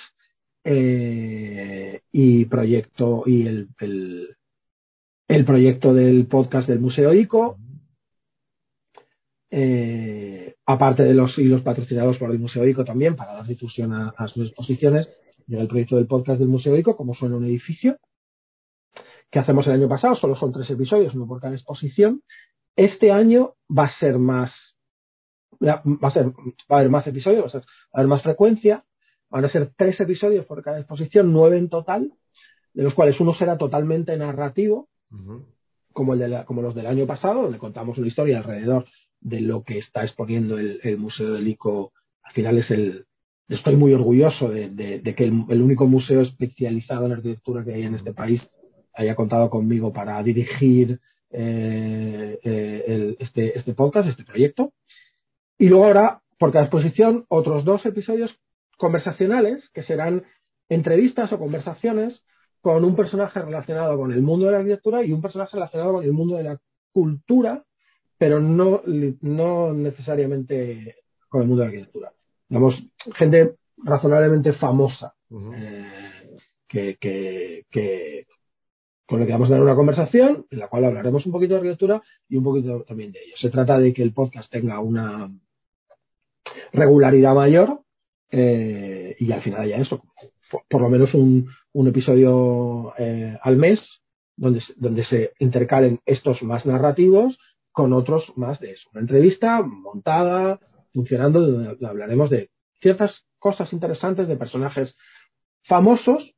Eh, y proyecto y el, el, el, proyecto del podcast del Museo ICO, eh, aparte de los hilos patrocinados por el Museo ICO también para dar difusión a sus exposiciones, llega el proyecto del podcast del Museo ICO, como suena un edificio, que hacemos el año pasado, solo son tres episodios, uno por cada exposición. Este año va a ser más, va a ser, va a haber más episodios, va a, ser, va a haber más frecuencia, van a ser tres episodios por cada exposición, nueve en total, de los cuales uno será totalmente narrativo, como, el de la, como los del año pasado, donde contamos una historia alrededor de lo que está exponiendo el, Museo del ICO. Al final es el. Estoy muy orgulloso de, que el, único museo especializado en arquitectura que hay en este país haya contado conmigo para dirigir eh, eh, este, este podcast, este proyecto. Y luego habrá, por cada exposición, otros dos episodios conversacionales que serán entrevistas o conversaciones con un personaje relacionado con el mundo de la arquitectura y un personaje relacionado con el mundo de la cultura, pero no necesariamente con el mundo de la arquitectura. Digamos, gente razonablemente famosa eh, que, que, que, con la que vamos a dar una conversación en la cual hablaremos un poquito de arquitectura y un poquito también de ello. Se trata de que el podcast tenga una regularidad mayor eh, y al final ya eso, por, lo menos un, un episodio eh, al mes donde, donde se intercalen estos más narrativos con otros más de eso. Una entrevista montada, funcionando, donde hablaremos de ciertas cosas interesantes de personajes famosos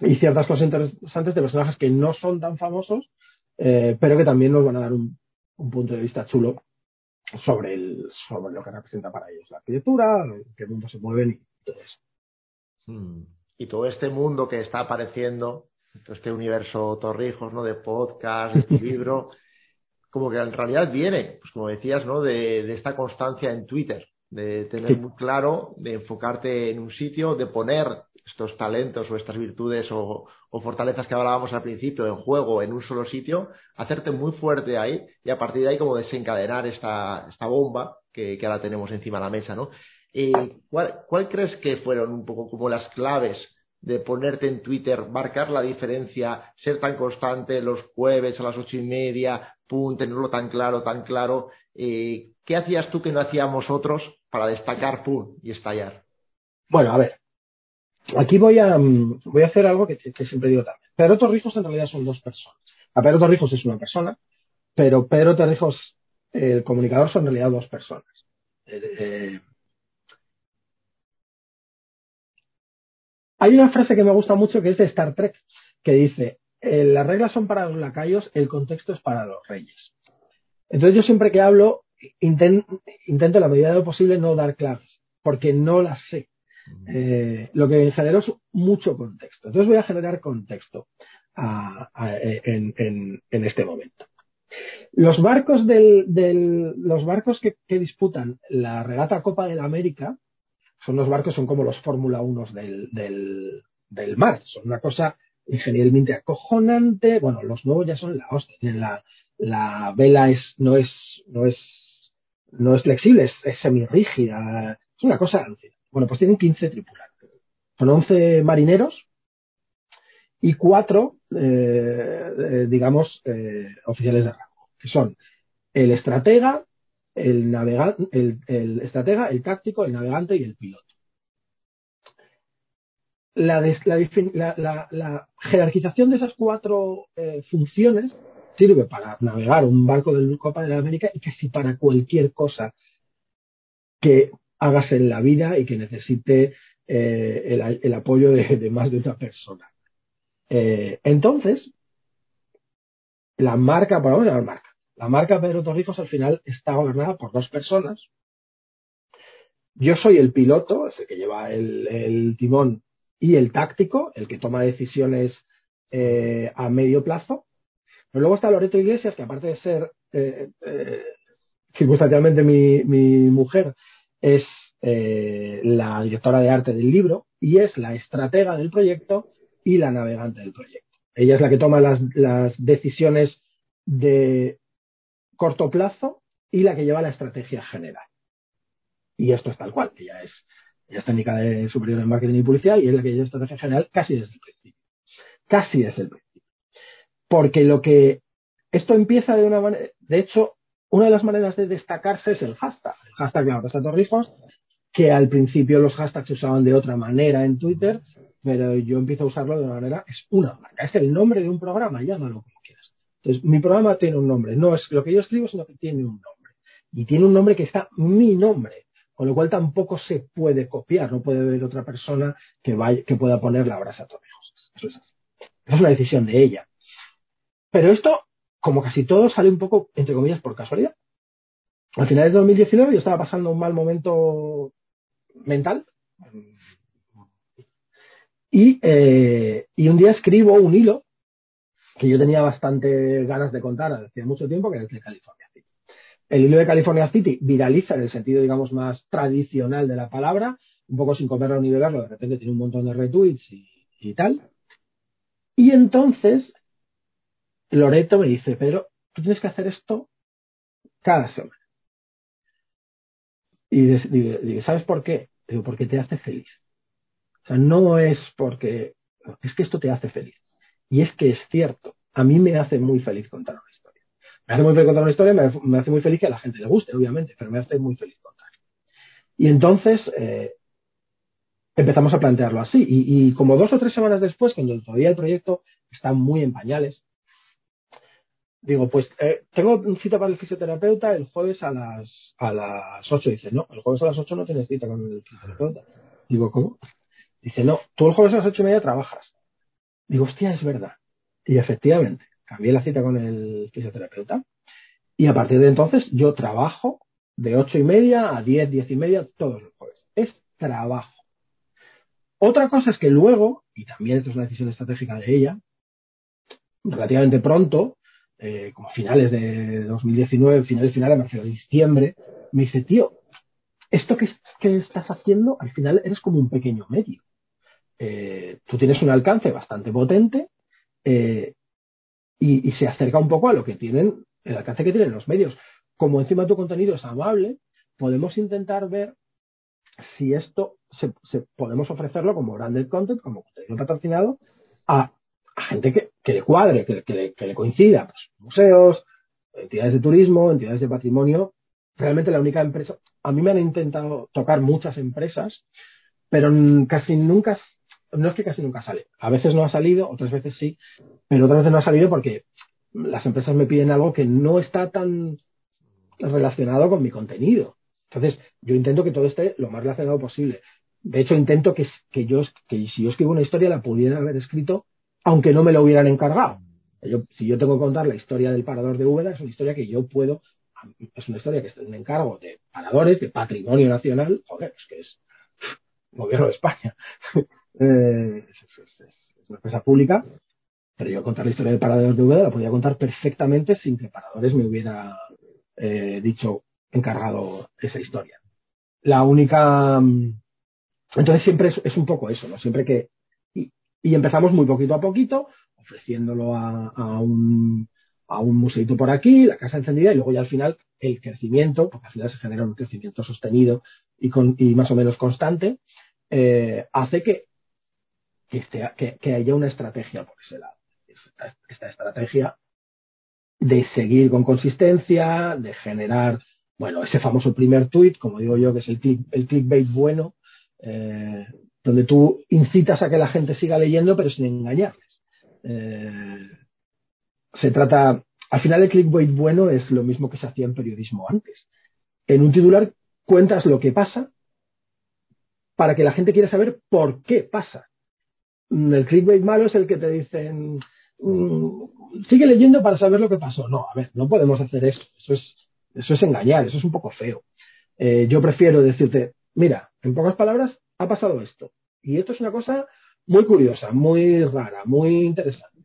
y ciertas cosas interesantes de personajes que no son tan famosos, eh, pero que también nos van a dar un, un, punto de vista chulo sobre, el, sobre lo que representa para ellos la arquitectura, en qué mundo se mueven y todo eso. Hmm y todo este mundo que está apareciendo, todo este universo Torrijos, ¿no? De podcast, de libro, como que en realidad viene, pues como decías, ¿no? De, esta constancia en Twitter, de tener muy claro, de enfocarte en un sitio, de poner estos talentos o estas virtudes o, fortalezas que hablábamos al principio en juego en un solo sitio, hacerte muy fuerte ahí y a partir de ahí como desencadenar esta, esta bomba que, que ahora tenemos encima de la mesa, ¿no? ¿cuál, ¿Cuál crees que fueron un poco como las claves de ponerte en Twitter, marcar la diferencia, ser tan constante los jueves a las ocho y media, pum, tenerlo tan claro, tan claro? Eh, ¿Qué hacías tú que no hacíamos otros para destacar, pum, y estallar? Bueno, a ver, aquí voy a, mm, voy a hacer algo que, siempre digo también. Pedro Torrijos en realidad son dos personas. A Pedro Torrijos es una persona, pero Pedro Torrijos, el comunicador, son en realidad dos personas. Eh, Hay una frase que me gusta mucho que es de Star Trek, que dice, eh, las reglas son para los lacayos, el contexto es para los reyes. Entonces yo siempre que hablo intento, en la medida de lo posible no dar claves, porque no las sé. Eh, lo que generó es mucho contexto. Entonces voy a generar contexto en, este momento. Los barcos, los barcos que, que, disputan la regata Copa de la América son los barcos, son como los Fórmula 1 del, del, mar, son una cosa ingenierilmente acojonante, bueno, los nuevos ya son la hostia, la, la vela es, no es, no es, no es flexible, es, es semirrígida, es una cosa Bueno, pues tienen 15 tripulantes, son 11 marineros y 4, eh, eh, digamos, eh, oficiales de rango, que son el estratega, el, navegante, el, estratega, el táctico, el navegante y el piloto. La, jerarquización de esas cuatro eh, funciones sirve para navegar un barco del Copa de la América y casi para cualquier cosa que hagas en la vida y que necesite eh, el, apoyo de, más de una persona. Eh, entonces, la marca, vamos a la marca, la marca Pedro Torrijos al final está gobernada por dos personas. Yo soy el piloto, ese que lleva el, timón, y el táctico, el que toma decisiones eh, a medio plazo. Pero luego está Loreto Iglesias, que aparte de ser eh, eh, circunstancialmente mi, mujer, es la directora de arte del libro y es la estratega del proyecto y la navegante del proyecto. Ella es la que toma las decisiones de corto plazo y la que lleva la estrategia general. Y esto es tal cual, ella es, ella es técnica de superior en marketing y publicidad y es la que lleva la estrategia general casi desde el principio. Casi desde el principio. Porque lo que esto empieza de una manera, de hecho, una de las maneras de destacarse es el hashtag. El hashtag, claro, está Torrijos, que al principio los hashtags se usaban de otra manera en Twitter pero yo empiezo a usarlo de una manera, es una marca, es el nombre de un programa, llámalo. Entonces, mi programa tiene un nombre, no es lo que yo escribo, sino que tiene un nombre. Y tiene un nombre que está mi nombre, con lo cual tampoco se puede copiar, no puede haber otra persona que, vaya, que pueda poner la brasa a Torrijos. Eso es así. es una decisión de ella. Pero esto, como casi todo, sale un poco, entre comillas, por casualidad. Al final de 2019 yo estaba pasando un mal momento mental, y, eh, y un día escribo un hilo que yo tenía bastante ganas de contar hace mucho tiempo, que es de California City. El hilo de California City viraliza en el sentido, digamos, más tradicional de la palabra, un poco sin comerlo ni beberlo, de repente tiene un montón de retweets y, y tal. Y entonces Loreto me dice, pero tú tienes que hacer esto cada semana. Y digo, ¿sabes por qué? Digo, porque te hace feliz. O sea, no es porque, es que esto te hace feliz. Y es que es cierto, a mí me hace muy feliz contar una historia. Me hace muy feliz contar una historia, me, hace muy feliz que a la gente le guste, obviamente, pero me hace muy feliz contar. Y entonces eh, empezamos a plantearlo así. Y, como dos o tres semanas después, cuando todavía el proyecto está muy en pañales, digo, pues eh, tengo cita para el fisioterapeuta el jueves a las a las 8. Dice, no, el jueves a las 8 no tienes cita con el fisioterapeuta. Digo, ¿cómo? Dice, no, tú el jueves a las ocho y media trabajas. Digo, hostia, es verdad. Y efectivamente, cambié la cita con el fisioterapeuta y a partir de entonces yo trabajo de ocho y media a diez, diez y media todos los jueves. Es trabajo. Otra cosa es que luego, y también esto es una decisión estratégica de ella, relativamente pronto, eh, como finales de 2019, finales finales, me refiero a diciembre, me dice, tío, esto que, que, estás haciendo, al final eres como un pequeño medio. Eh, tú tienes un alcance bastante potente eh, y, se acerca un poco a lo que tienen, el alcance que tienen los medios. Como encima tu contenido es amable, podemos intentar ver si esto se, podemos ofrecerlo como branded content, como contenido patrocinado, a, gente que, le cuadre, que, le, coincida. Pues, museos, entidades de turismo, entidades de patrimonio. Realmente la única empresa, a mí me han intentado tocar muchas empresas, pero casi nunca no es que casi nunca sale. A veces no ha salido, otras veces sí, pero otras veces no ha salido porque las empresas me piden algo que no está tan relacionado con mi contenido. Entonces, yo intento que todo esté lo más relacionado posible. De hecho, intento que, que yo, que si yo escribo una historia la pudiera haber escrito aunque no me lo hubieran encargado. si yo tengo que contar la historia del parador de Úbeda, es una historia que yo puedo, es una historia que está en encargo de paradores, de patrimonio nacional, joder, es que es gobierno de España. Eh, es, una empresa pública, pero yo contar la historia de Paradores de Úbeda la podía contar perfectamente sin que Paradores me hubiera eh, dicho encargado esa historia. La única. Mm, entonces siempre es, un poco eso, ¿no? Siempre que. Y, empezamos muy poquito a poquito, ofreciéndolo a, un a un museito por aquí, la casa encendida, y luego ya al final el crecimiento, porque al final se genera un crecimiento sostenido y, con, y más o menos constante, eh, hace que que, haya una estrategia por ese lado. Esta, estrategia de seguir con consistencia, de generar, bueno, ese famoso primer tweet, como digo yo, que es el, clickbait bueno, eh, donde tú incitas a que la gente siga leyendo, pero sin engañarles. Eh, se trata, al final el clickbait bueno es lo mismo que se hacía en periodismo antes. En un titular cuentas lo que pasa para que la gente quiera saber por qué pasa. Mm, el clickbait malo es el que te dicen, mm, sigue leyendo para saber lo que pasó. No, a ver, no podemos hacer eso. Eso es, eso es engañar, eso es un poco feo. Eh, yo prefiero decirte, mira, en pocas palabras, ha pasado esto. Y esto es una cosa muy curiosa, muy rara, muy interesante.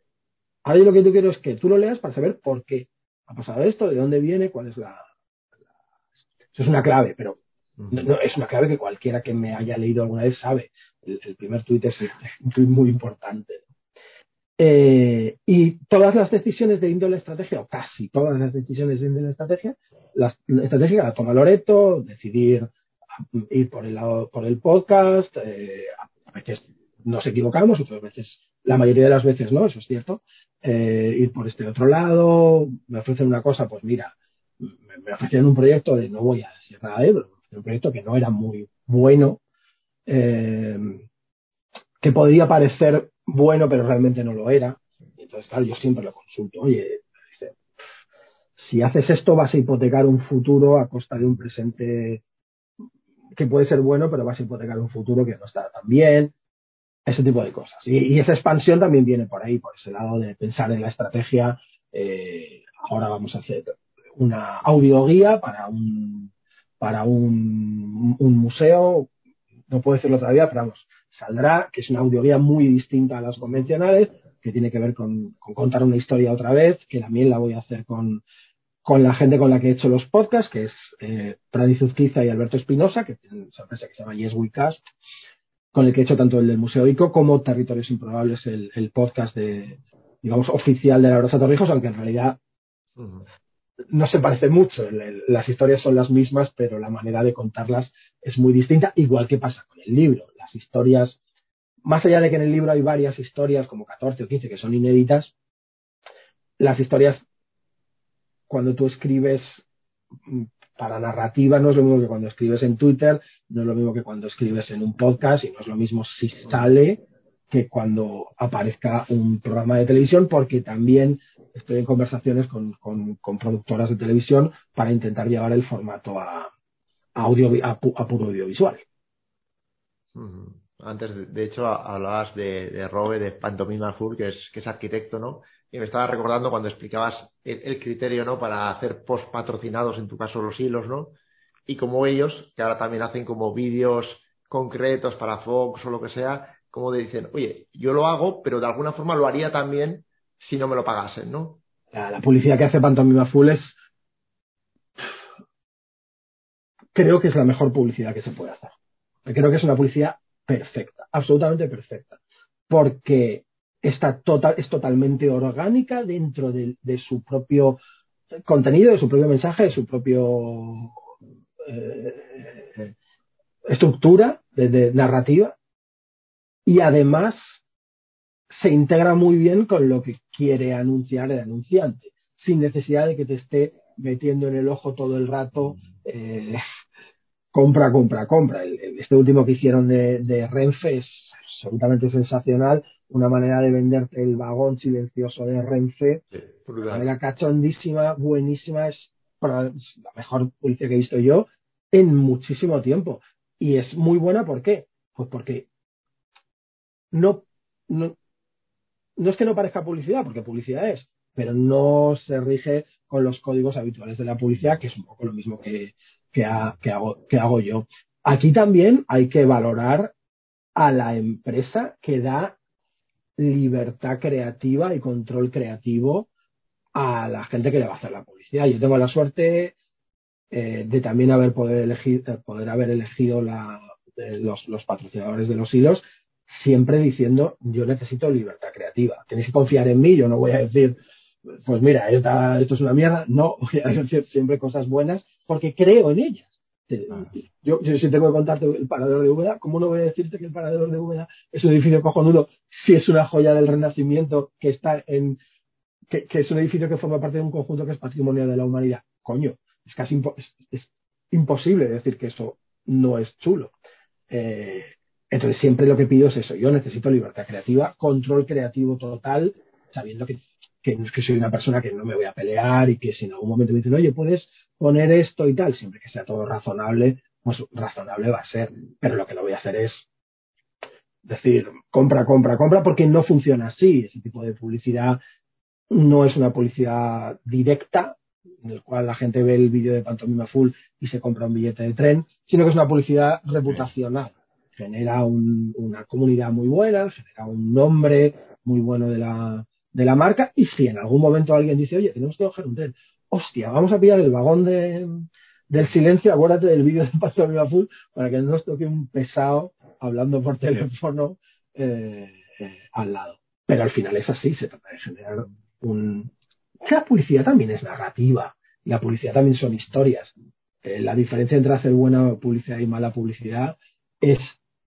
Ahora yo lo que yo quiero es que tú lo leas para saber por qué ha pasado esto, de dónde viene, cuál es la... Eso es una clave, pero no, es una clave que cualquiera que me haya leído alguna vez sabe el, primer tuit es un tuit muy importante. Eh, y todas las decisiones de índole estrategia, o casi todas las decisiones de índole estrategia, la, estrategia la toma Loreto, decidir ir por el lado, por el podcast, eh, a veces nos equivocamos, otras veces, la mayoría de las veces no, eso es cierto, eh, ir por este otro lado, me ofrecen una cosa, pues mira, me, me ofrecieron un proyecto de no voy a decir nada de él, un proyecto que no era muy bueno, eh, que podría parecer bueno, pero realmente no lo era. Entonces, claro, yo siempre lo consulto. Oye, si haces esto vas a hipotecar un futuro a costa de un presente que puede ser bueno, pero vas a hipotecar un futuro que no está tan bien, ese tipo de cosas. Y, esa expansión también viene por ahí, por ese lado de pensar en la estrategia. Eh, ahora vamos a hacer una audioguía para un para un museo, no puedo decirlo todavía, pero vamos, saldrá, que es una audioguía muy distinta a las convencionales, que tiene que ver con, contar una historia otra vez, que también la voy a hacer con, con la gente con la que he hecho los podcasts, que es eh, Pradis Uzquiza y Alberto Espinosa, que tienen esa empresa que se llama Yes We Cast, con el que he hecho tanto el del Museo ICO como Territorios Improbables, el, el podcast de, digamos, oficial de la Rosa Torrijos, aunque en realidad no se parece mucho. Las historias son las mismas, pero la manera de contarlas es muy distinta, igual que pasa con el libro. Las historias, más allá de que en el libro hay varias historias, como 14 o 15, que son inéditas, las historias, cuando tú escribes mm, para narrativa, no es lo mismo que cuando escribes en Twitter, no es lo mismo que cuando escribes en un podcast, y no es lo mismo si sale que cuando aparezca un programa de televisión, porque también estoy en conversaciones con, con, productoras de televisión para intentar llevar el formato a, audio, a, puro audiovisual. Antes, de hecho, hablabas de, de Robe, de Pantomima Full, que es, que es arquitecto, ¿no? Y me estaba recordando cuando explicabas el, criterio, ¿no? Para hacer post patrocinados, en tu caso los hilos, ¿no? Y como ellos, que ahora también hacen como vídeos concretos para Fox o lo que sea, como dicen, oye, yo lo hago, pero de alguna forma lo haría también si no me lo pagasen, ¿no? La, publicidad que hace Pantomima Full es. Creo que es la mejor publicidad que se puede hacer. Creo que es una publicidad perfecta, absolutamente perfecta. Porque está total, es totalmente orgánica dentro de, su propio contenido, de su propio mensaje, de su propio eh, estructura de, narrativa y además se integra muy bien con lo que quiere anunciar el anunciante, sin necesidad de que te esté metiendo en el ojo todo el rato eh, compra, compra, compra. este último que hicieron de, Renfe es absolutamente sensacional, una manera de venderte el vagón silencioso de Renfe, una manera cachondísima, buenísima, es la mejor publicidad que he visto yo en muchísimo tiempo. Y es muy buena, ¿por qué? Pues porque no, no, no es que no parezca publicidad, porque publicidad es, pero no se rige con los códigos habituales de la publicidad, que es un poco lo mismo que, que, hago, que hago yo. Aquí también hay que valorar a la empresa que da libertad creativa y control creativo a la gente que le va a hacer la publicidad. Yo tengo la suerte eh, de también haber poder elegir, poder haber elegido la, eh, los, patrocinadores de los hilos siempre diciendo yo necesito libertad creativa. Tenéis que confiar en mí, yo no voy a decir, pues mira, esto es una mierda, no, voy a decir siempre cosas buenas porque creo en ellas. Ah. Yo, yo si tengo que contarte el parador de Úbeda, ¿cómo no voy a decirte que el parador de Úbeda es un edificio cojonudo si es una joya del Renacimiento que está en que, es un edificio que forma parte de un conjunto que es patrimonio de la humanidad? Coño, es casi es, imposible decir que eso no es chulo. Eh, entonces siempre lo que pido es eso, yo necesito libertad creativa, control creativo total, sabiendo que, que, que soy una persona que no me voy a pelear y que si en algún momento me dicen, oye, puedes poner esto y tal, siempre que sea todo razonable, pues razonable va a ser, pero lo que no voy a hacer es decir, compra, compra, compra, porque no funciona así, ese tipo de publicidad no es una publicidad directa, en el cual la gente ve el vídeo de Pantomima Full y se compra un billete de tren, sino que es una publicidad reputacional. Genera una comunidad muy buena, genera un nombre muy bueno de la, de la marca y si en algún momento alguien dice, oye, tenemos que coger un tren, hostia, vamos a pillar el vagón de, del silencio, acuérdate del vídeo de Pastor Full para que no nos toque un pesado hablando por teléfono eh, eh, al lado. Pero al final es así, se trata de generar un... La publicidad también es narrativa la publicidad también son historias. Eh, la diferencia entre hacer buena publicidad y mala publicidad es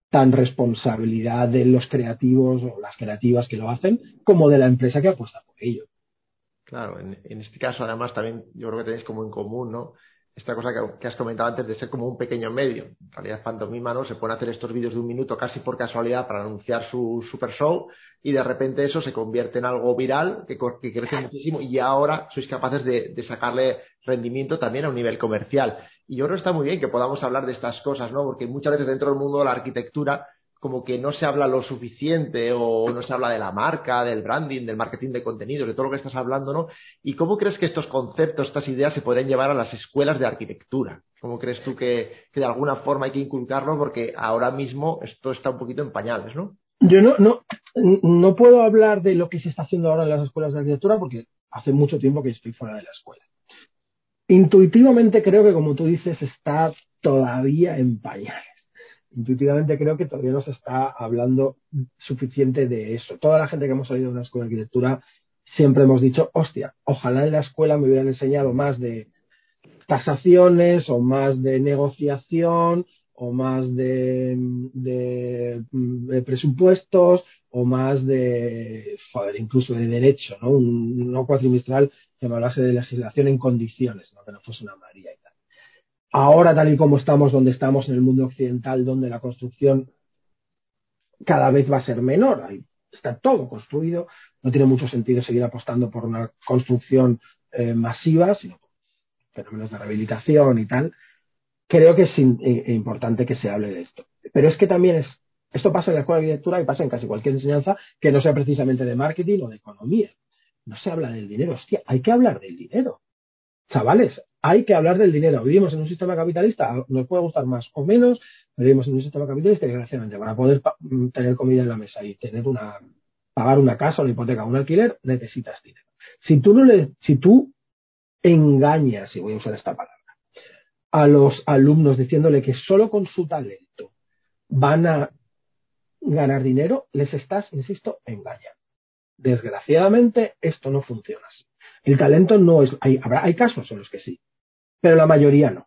tan responsabilidad de los creativos o las creativas que lo hacen como de la empresa que apuesta por ello. Claro, en, este caso además también yo creo que tenéis como en común, ¿no? esta cosa que, has comentado antes de ser como un pequeño medio. En realidad, Pantomima ¿no? se pueden hacer estos vídeos de un minuto casi por casualidad para anunciar su super show y de repente eso se convierte en algo viral que, crece muchísimo y ahora sois capaces de, de, sacarle rendimiento también a un nivel comercial. Y yo creo que está muy bien que podamos hablar de estas cosas, ¿no? Porque muchas veces dentro del mundo de la arquitectura como que no se habla lo suficiente o no se habla de la marca, del branding, del marketing de contenidos, de todo lo que estás hablando, ¿no? ¿Y cómo crees que estos conceptos, estas ideas se podrían llevar a las escuelas de arquitectura? ¿Cómo crees tú que, de alguna forma hay que inculcarlo? Porque ahora mismo esto está un poquito en pañales, ¿no? Yo no, no, no puedo hablar de lo que se está haciendo ahora en las escuelas de arquitectura porque hace mucho tiempo que estoy fuera de la escuela. Intuitivamente creo que, como tú dices, está todavía en pañales intuitivamente creo que todavía no se está hablando suficiente de eso. Toda la gente que hemos salido de una escuela de arquitectura siempre hemos dicho, hostia, ojalá en la escuela me hubieran enseñado más de tasaciones o más de negociación o más de, presupuestos o más de, joder, incluso de derecho, ¿no? Un, no cuatrimestral que me hablase de legislación en condiciones, ¿no? que no fuese una María y tal. Ahora, tal y como estamos, donde estamos en el mundo occidental, donde la construcción cada vez va a ser menor, ahí está todo construido, no tiene mucho sentido seguir apostando por una construcción eh, masiva, sino fenómenos de rehabilitación y tal. Creo que es importante que se hable de esto. Pero es que también es, esto pasa en la escuela de arquitectura y pasa en casi cualquier enseñanza que no sea precisamente de marketing o de economía. No se habla del dinero, hostia, hay que hablar del dinero. Chavales, hay que hablar del dinero. Vivimos en un sistema capitalista, nos puede gustar más o menos, vivimos en un sistema capitalista y desgraciadamente para poder mm, tener comida en la mesa y tener una pagar una casa, una hipoteca, un alquiler, necesitas dinero. Si tú no le, si tú engañas, y voy a usar esta palabra, a los alumnos diciéndole que solo con su talento van a ganar dinero, les estás, insisto, engañando. Desgraciadamente, esto no funciona así. El talento no es, hay, habrá, hay casos en los que sí, pero la mayoría no.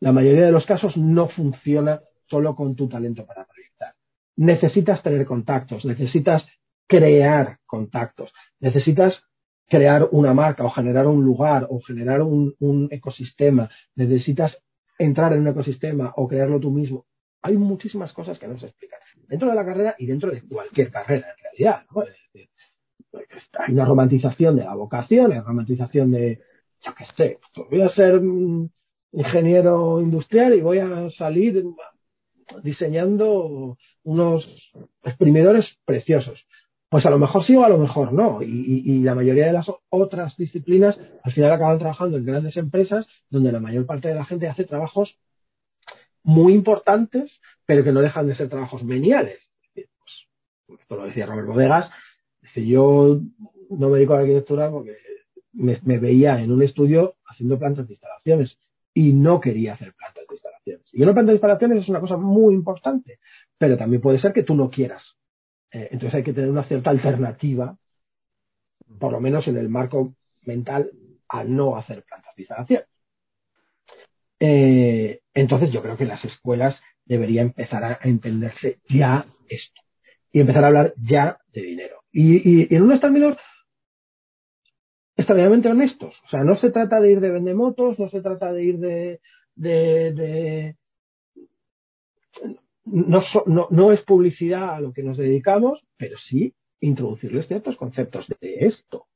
La mayoría de los casos no funciona solo con tu talento para proyectar. Necesitas tener contactos, necesitas crear contactos, necesitas crear una marca o generar un lugar o generar un, ecosistema, necesitas entrar en un ecosistema o crearlo tú mismo. Hay muchísimas cosas que no se explican dentro de la carrera y dentro de cualquier carrera en realidad. hay una romantización de la vocación, hay una romantización de, yo qué sé, voy a ser ingeniero industrial y voy a salir diseñando unos exprimidores preciosos. Pues a lo mejor sí o a lo mejor no. Y, la mayoría de las otras disciplinas al final acaban trabajando en grandes empresas donde la mayor parte de la gente hace trabajos muy importantes, pero que no dejan de ser trabajos meniales. Pues, esto lo decía Robert Bodegas. Dice, yo no me dedico a la arquitectura porque me, veía en un estudio haciendo plantas de instalaciones y no quería hacer plantas de instalaciones. Y una planta de instalaciones es una cosa muy importante, pero también puede ser que tú no quieras. Eh, entonces hay que tener una cierta alternativa, por lo menos en el marco mental, a no hacer plantas de instalaciones. Eh, entonces yo creo que las escuelas deberían empezar a entenderse ya esto y empezar a hablar ya de dinero. Y, y en unos términos extraordinariamente honestos. O sea, no se trata de ir de vendemotos, no se trata de ir de... de, no, es publicidad a lo que nos dedicamos, pero sí introducirles ciertos conceptos de esto.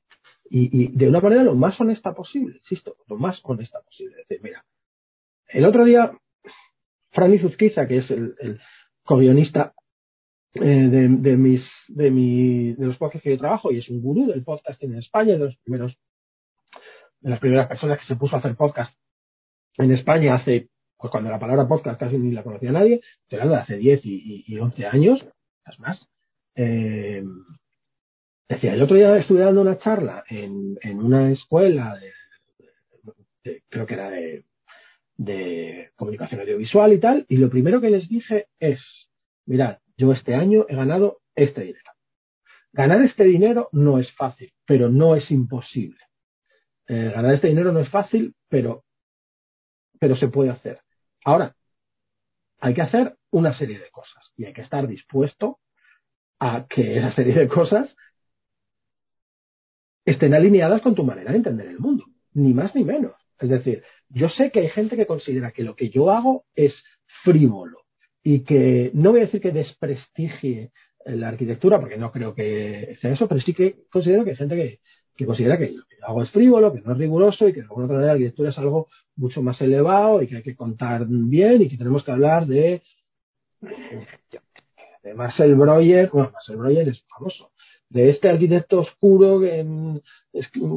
Y, de una manera lo más honesta posible, insisto, lo más honesta posible. decir, mira, el otro día, Franny Zuzquiza, que es el, el co-guionista de, de, mis, de, mi, de los podcasts que yo trabajo y es un gurú del podcast en España, de los primeros, de las primeras personas que se puso a hacer podcast en España hace, pues cuando la palabra podcast casi ni la conocía nadie, estoy hablando de hace 10 y, y, 11 años, es más. Eh, decía, el otro día estuve dando una charla en, en una escuela de, creo que era de, de comunicación audiovisual y tal, y lo primero que les dije es, mirad, yo este año he ganado este dinero. Ganar este dinero no es fácil, pero no es imposible. Eh, ganar este dinero no es fácil, pero, pero se puede hacer. Ahora, hay que hacer una serie de cosas y hay que estar dispuesto a que esa serie de cosas estén alineadas con tu manera de entender el mundo, ni más ni menos. Es decir, Yo sé que hay gente que considera que lo que yo hago es frívolo y que no voy a decir que desprestigie la arquitectura, porque no creo que sea eso, pero sí que considero que hay gente que, que considera que lo que hago es frívolo, que no es riguroso y que de alguna otra manera la arquitectura es algo mucho más elevado y que hay que contar bien y que tenemos que hablar de, de Marcel Breuer, bueno, Marcel Breuer es famoso, de este arquitecto oscuro que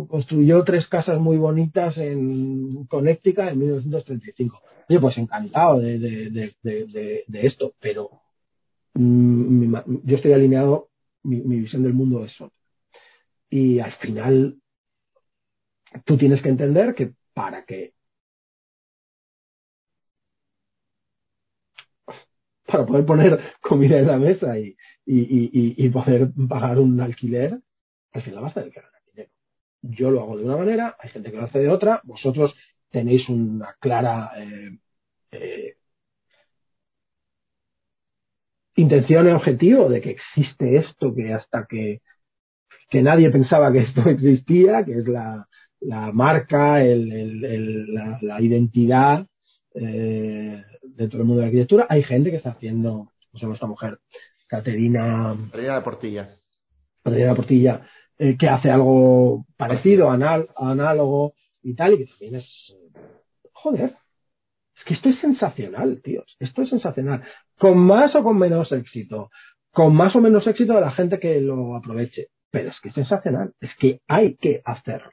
construyó tres casas muy bonitas en Connecticut en 1935. Oye, pues encantado de, de, de, de esto, pero mm, yo estoy alineado, mi, mi, visión del mundo es otra. Y al final, tú tienes que entender que para que para poder poner comida en la mesa y, y, y, poder pagar un alquiler, al final va a tener que ganar dinero. Yo lo hago de una manera, hay gente que lo hace de otra, vosotros tenéis una clara eh, eh, intención y objetivo de que existe esto que hasta que, nadie pensaba que esto existía, que es la, marca, el, la, la, identidad eh, dentro del mundo de la arquitectura. Hay gente que está haciendo, no sé, esta mujer, Caterina. Caterina de Portilla. Caterina Portilla, eh, que hace algo parecido, anal, análogo y tal, y que también es. Joder. Es que esto es sensacional, tíos. Esto es sensacional. Con más o con menos éxito. Con más o menos éxito de la gente que lo aproveche. Pero es que es sensacional. Es que hay que hacerlo.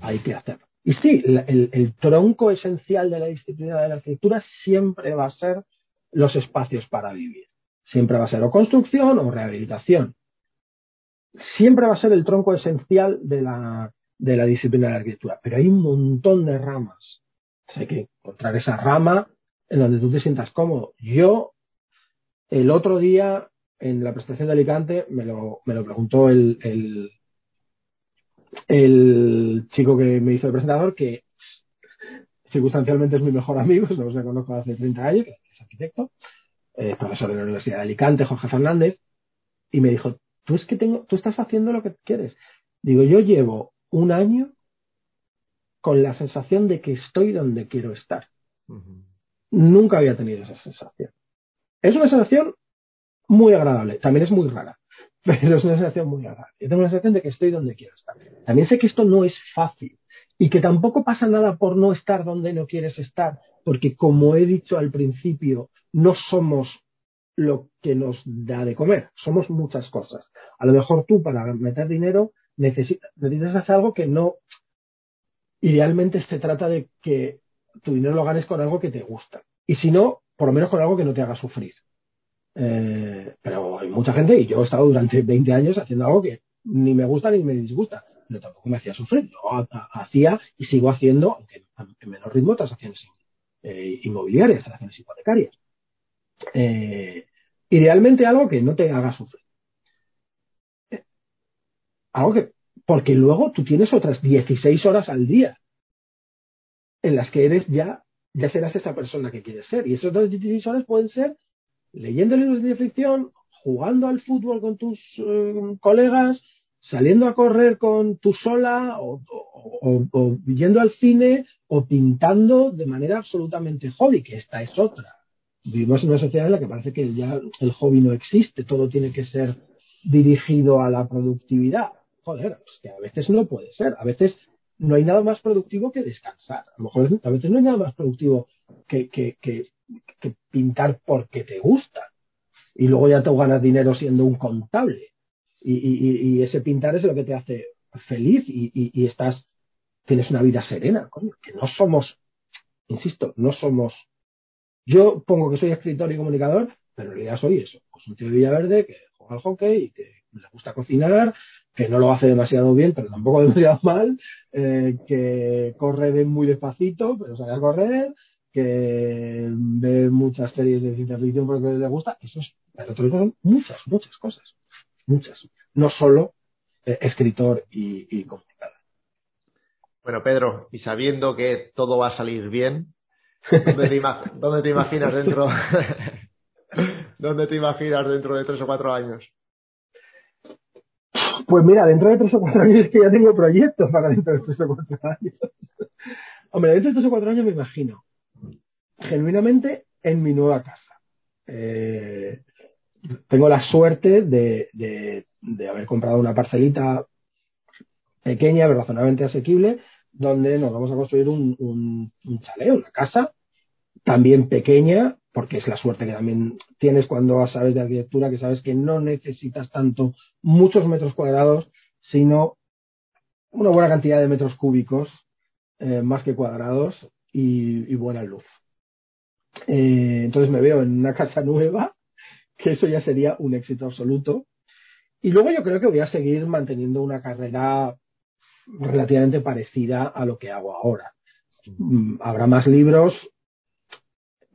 Hay que hacerlo. Y sí, el, el, tronco esencial de la disciplina de la arquitectura siempre va a ser los espacios para vivir. Siempre va a ser o construcción o rehabilitación. Siempre va a ser el tronco esencial de la, de la disciplina de la arquitectura. Pero hay un montón de ramas. hay que encontrar esa rama en donde tú te sientas cómodo. Yo, el otro día, en la presentación de Alicante, me lo, me lo preguntó el, el, el chico que me hizo el presentador, que circunstancialmente es mi mejor amigo, no lo conozco hace 30 años, que es arquitecto, eh, profesor de la Universidad de Alicante, Jorge Fernández, y me dijo, tú es que tengo, tú estás haciendo lo que quieres. Digo, yo llevo un año con la sensación de que estoy donde quiero estar. Nunca había tenido esa sensación. Es una sensación muy agradable, también es muy rara, pero es una sensación muy agradable. Yo tengo la sensación de que estoy donde quiero estar. También sé que esto no es fácil y que tampoco pasa nada por no estar donde no quieres estar, porque como he dicho al principio, no somos lo que nos da de comer, somos muchas cosas. A lo mejor tú para meter dinero necesitas, necesitas hacer algo que no, idealmente se trata de que tu dinero lo ganes con algo que te gusta. Y si no, por lo menos con algo que no te haga sufrir. Eh, pero hay mucha gente, y yo he estado durante 20 años haciendo algo que ni me gusta ni me disgusta, pero tampoco me hacía sufrir. Yo hacía y sigo haciendo, aunque en menor ritmo, transacciones eh, inmobiliarias, transacciones hipotecarias. Eh, idealmente algo que no te haga sufrir. Eh, algo que, porque luego tú tienes otras 16 horas al día en las que eres ya, ya serás esa persona que quieres ser. Y esas otras 16 horas pueden ser leyendo libros de ficción, jugando al fútbol con tus eh, colegas, saliendo a correr con tu sola o, o, yendo al cine o pintando de manera absolutamente hobby, que esta es otra. Vivimos en una sociedad en la que parece que ya el hobby no existe, todo tiene que ser dirigido a la productividad. Joder, es que a veces no puede ser, a veces no hay nada más productivo que descansar, a lo mejor a veces no hay nada más productivo que, que, que, que pintar porque te gusta. Y luego ya te ganas dinero siendo un contable. Y, y, y, ese pintar es lo que te hace feliz y, y, estás tienes una vida serena coño, que no somos insisto no somos yo pongo que soy escritor y comunicador pero en realidad soy eso pues un tío de Villaverde que juega al hockey y que le gusta cocinar que no lo hace demasiado bien pero tampoco demasiado mal eh, que corre muy despacito pero sabe correr que ve muchas series de ciencia ficción porque le gusta, eso es, pero son muchas, muchas cosas, muchas, no solo eh, escritor y comunicador. Bueno, Pedro, y sabiendo que todo va a salir bien, ¿dónde te, ¿dónde te imaginas dentro, dónde te imaginas dentro de tres o cuatro años? Pues mira, dentro de tres o cuatro años es que ya tengo proyectos para dentro de tres o cuatro años. Hombre, dentro de estos cuatro años me imagino, genuinamente, en mi nueva casa. Eh, tengo la suerte de, de, haber comprado una parcelita pequeña, pero razonablemente asequible, donde nos vamos a construir un, un, una casa, también pequeña, porque es la suerte que también tienes cuando sabes de arquitectura, que sabes que no necesitas tanto muchos metros cuadrados, sino una buena cantidad de metros cúbicos, eh, más que cuadrados, y, buena luz. Eh, entonces me veo en una casa nueva, que eso ya sería un éxito absoluto. Y luego yo creo que voy a seguir manteniendo una carrera relativamente parecida a lo que hago ahora. Mm, habrá más libros,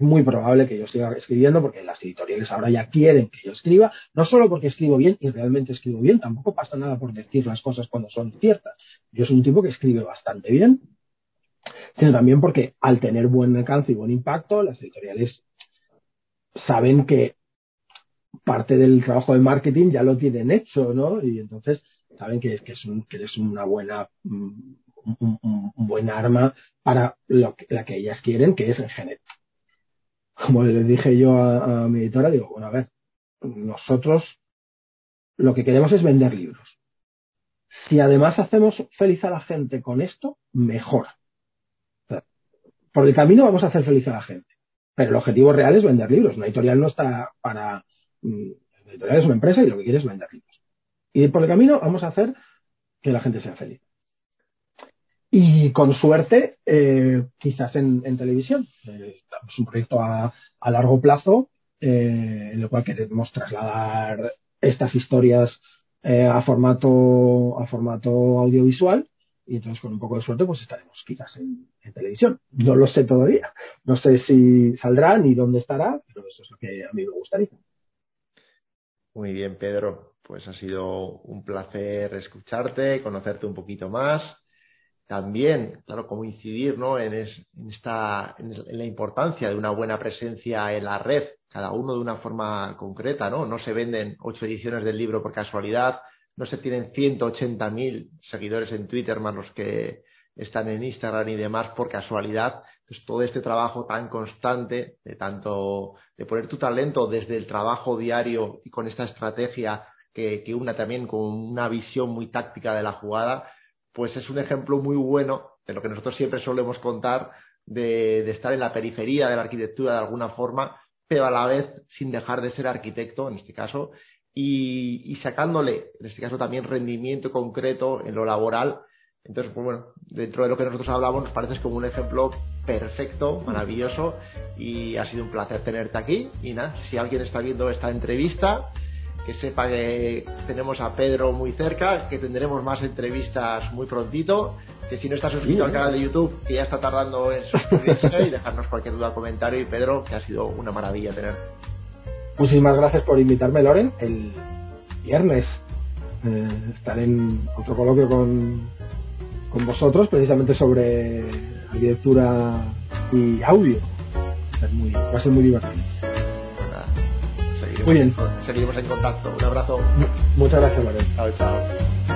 muy probable que yo siga escribiendo porque las editoriales ahora ya quieren que yo escriba, no solo porque escribo bien y realmente escribo bien, tampoco pasa nada por decir las cosas cuando son ciertas. Yo soy un tipo que escribe bastante bien, sino también porque al tener buen alcance y buen impacto, las editoriales saben que parte del trabajo de marketing ya lo tienen hecho, ¿no? Y entonces saben que, que, es un, que eres una buena mm, un, buen arma para lo que, la que ellas quieren, que es el género como les dije yo a, mi editora, digo, bueno, a ver, nosotros lo que queremos es vender libros. Si además hacemos feliz a la gente con esto, mejor. por el camino vamos a hacer feliz a la gente. Pero el objetivo real es vender libros. Una editorial no está para. Mm, la editorial es una empresa y lo que quiere es vender libros. Y por el camino vamos a hacer que la gente sea feliz y con suerte eh, quizás en, televisión. Eh, es un proyecto a, largo plazo eh, en el cual queremos trasladar estas historias a formato a formato audiovisual y entonces con un poco de suerte pues estaremos quizás en, televisión. No lo sé todavía. No sé si saldrá ni dónde estará, pero eso es lo que a mí me gustaría. Muy bien, Pedro. Pues ha sido un placer escucharte, conocerte un poquito más también, claro, cómo incidir ¿no? en, esta, en, la importancia de una buena presencia en la red, cada uno de una forma concreta, ¿no? No se venden ocho ediciones del libro por casualidad, no se tienen 180.000 seguidores en Twitter más los que están en Instagram y demás por casualidad. Pues todo este trabajo tan constante de tanto de poner tu talento desde el trabajo diario y con esta estrategia que, que una también con una visión muy táctica de la jugada, pues es un ejemplo muy bueno de lo que nosotros siempre solemos contar, de, estar en la periferia de la arquitectura de alguna forma, pero a la vez sin dejar de ser arquitecto, en este caso, y, sacándole, en este caso también rendimiento concreto en lo laboral. Entonces, pues bueno, dentro de lo que nosotros hablamos, nos parece como un ejemplo perfecto, maravilloso, y ha sido un placer tenerte aquí. Y nada, si alguien está viendo esta entrevista, que sepa que tenemos a Pedro muy cerca, que tendremos más entrevistas muy prontito, que si no estás suscrito al canal de YouTube, que ya está tardando en suscribirse y dejarnos cualquier duda o comentario. Y Pedro, que ha sido una maravilla tener. Muchísimas gracias por invitarme, Loren. El viernes eh, estaré en otro coloquio con, con vosotros, precisamente sobre arquitectura y audio. muy, va a ser muy divertido. Muy bien. Seguimos en contacto. Un abrazo. Muchas gracias, Manuel. Chao, chao.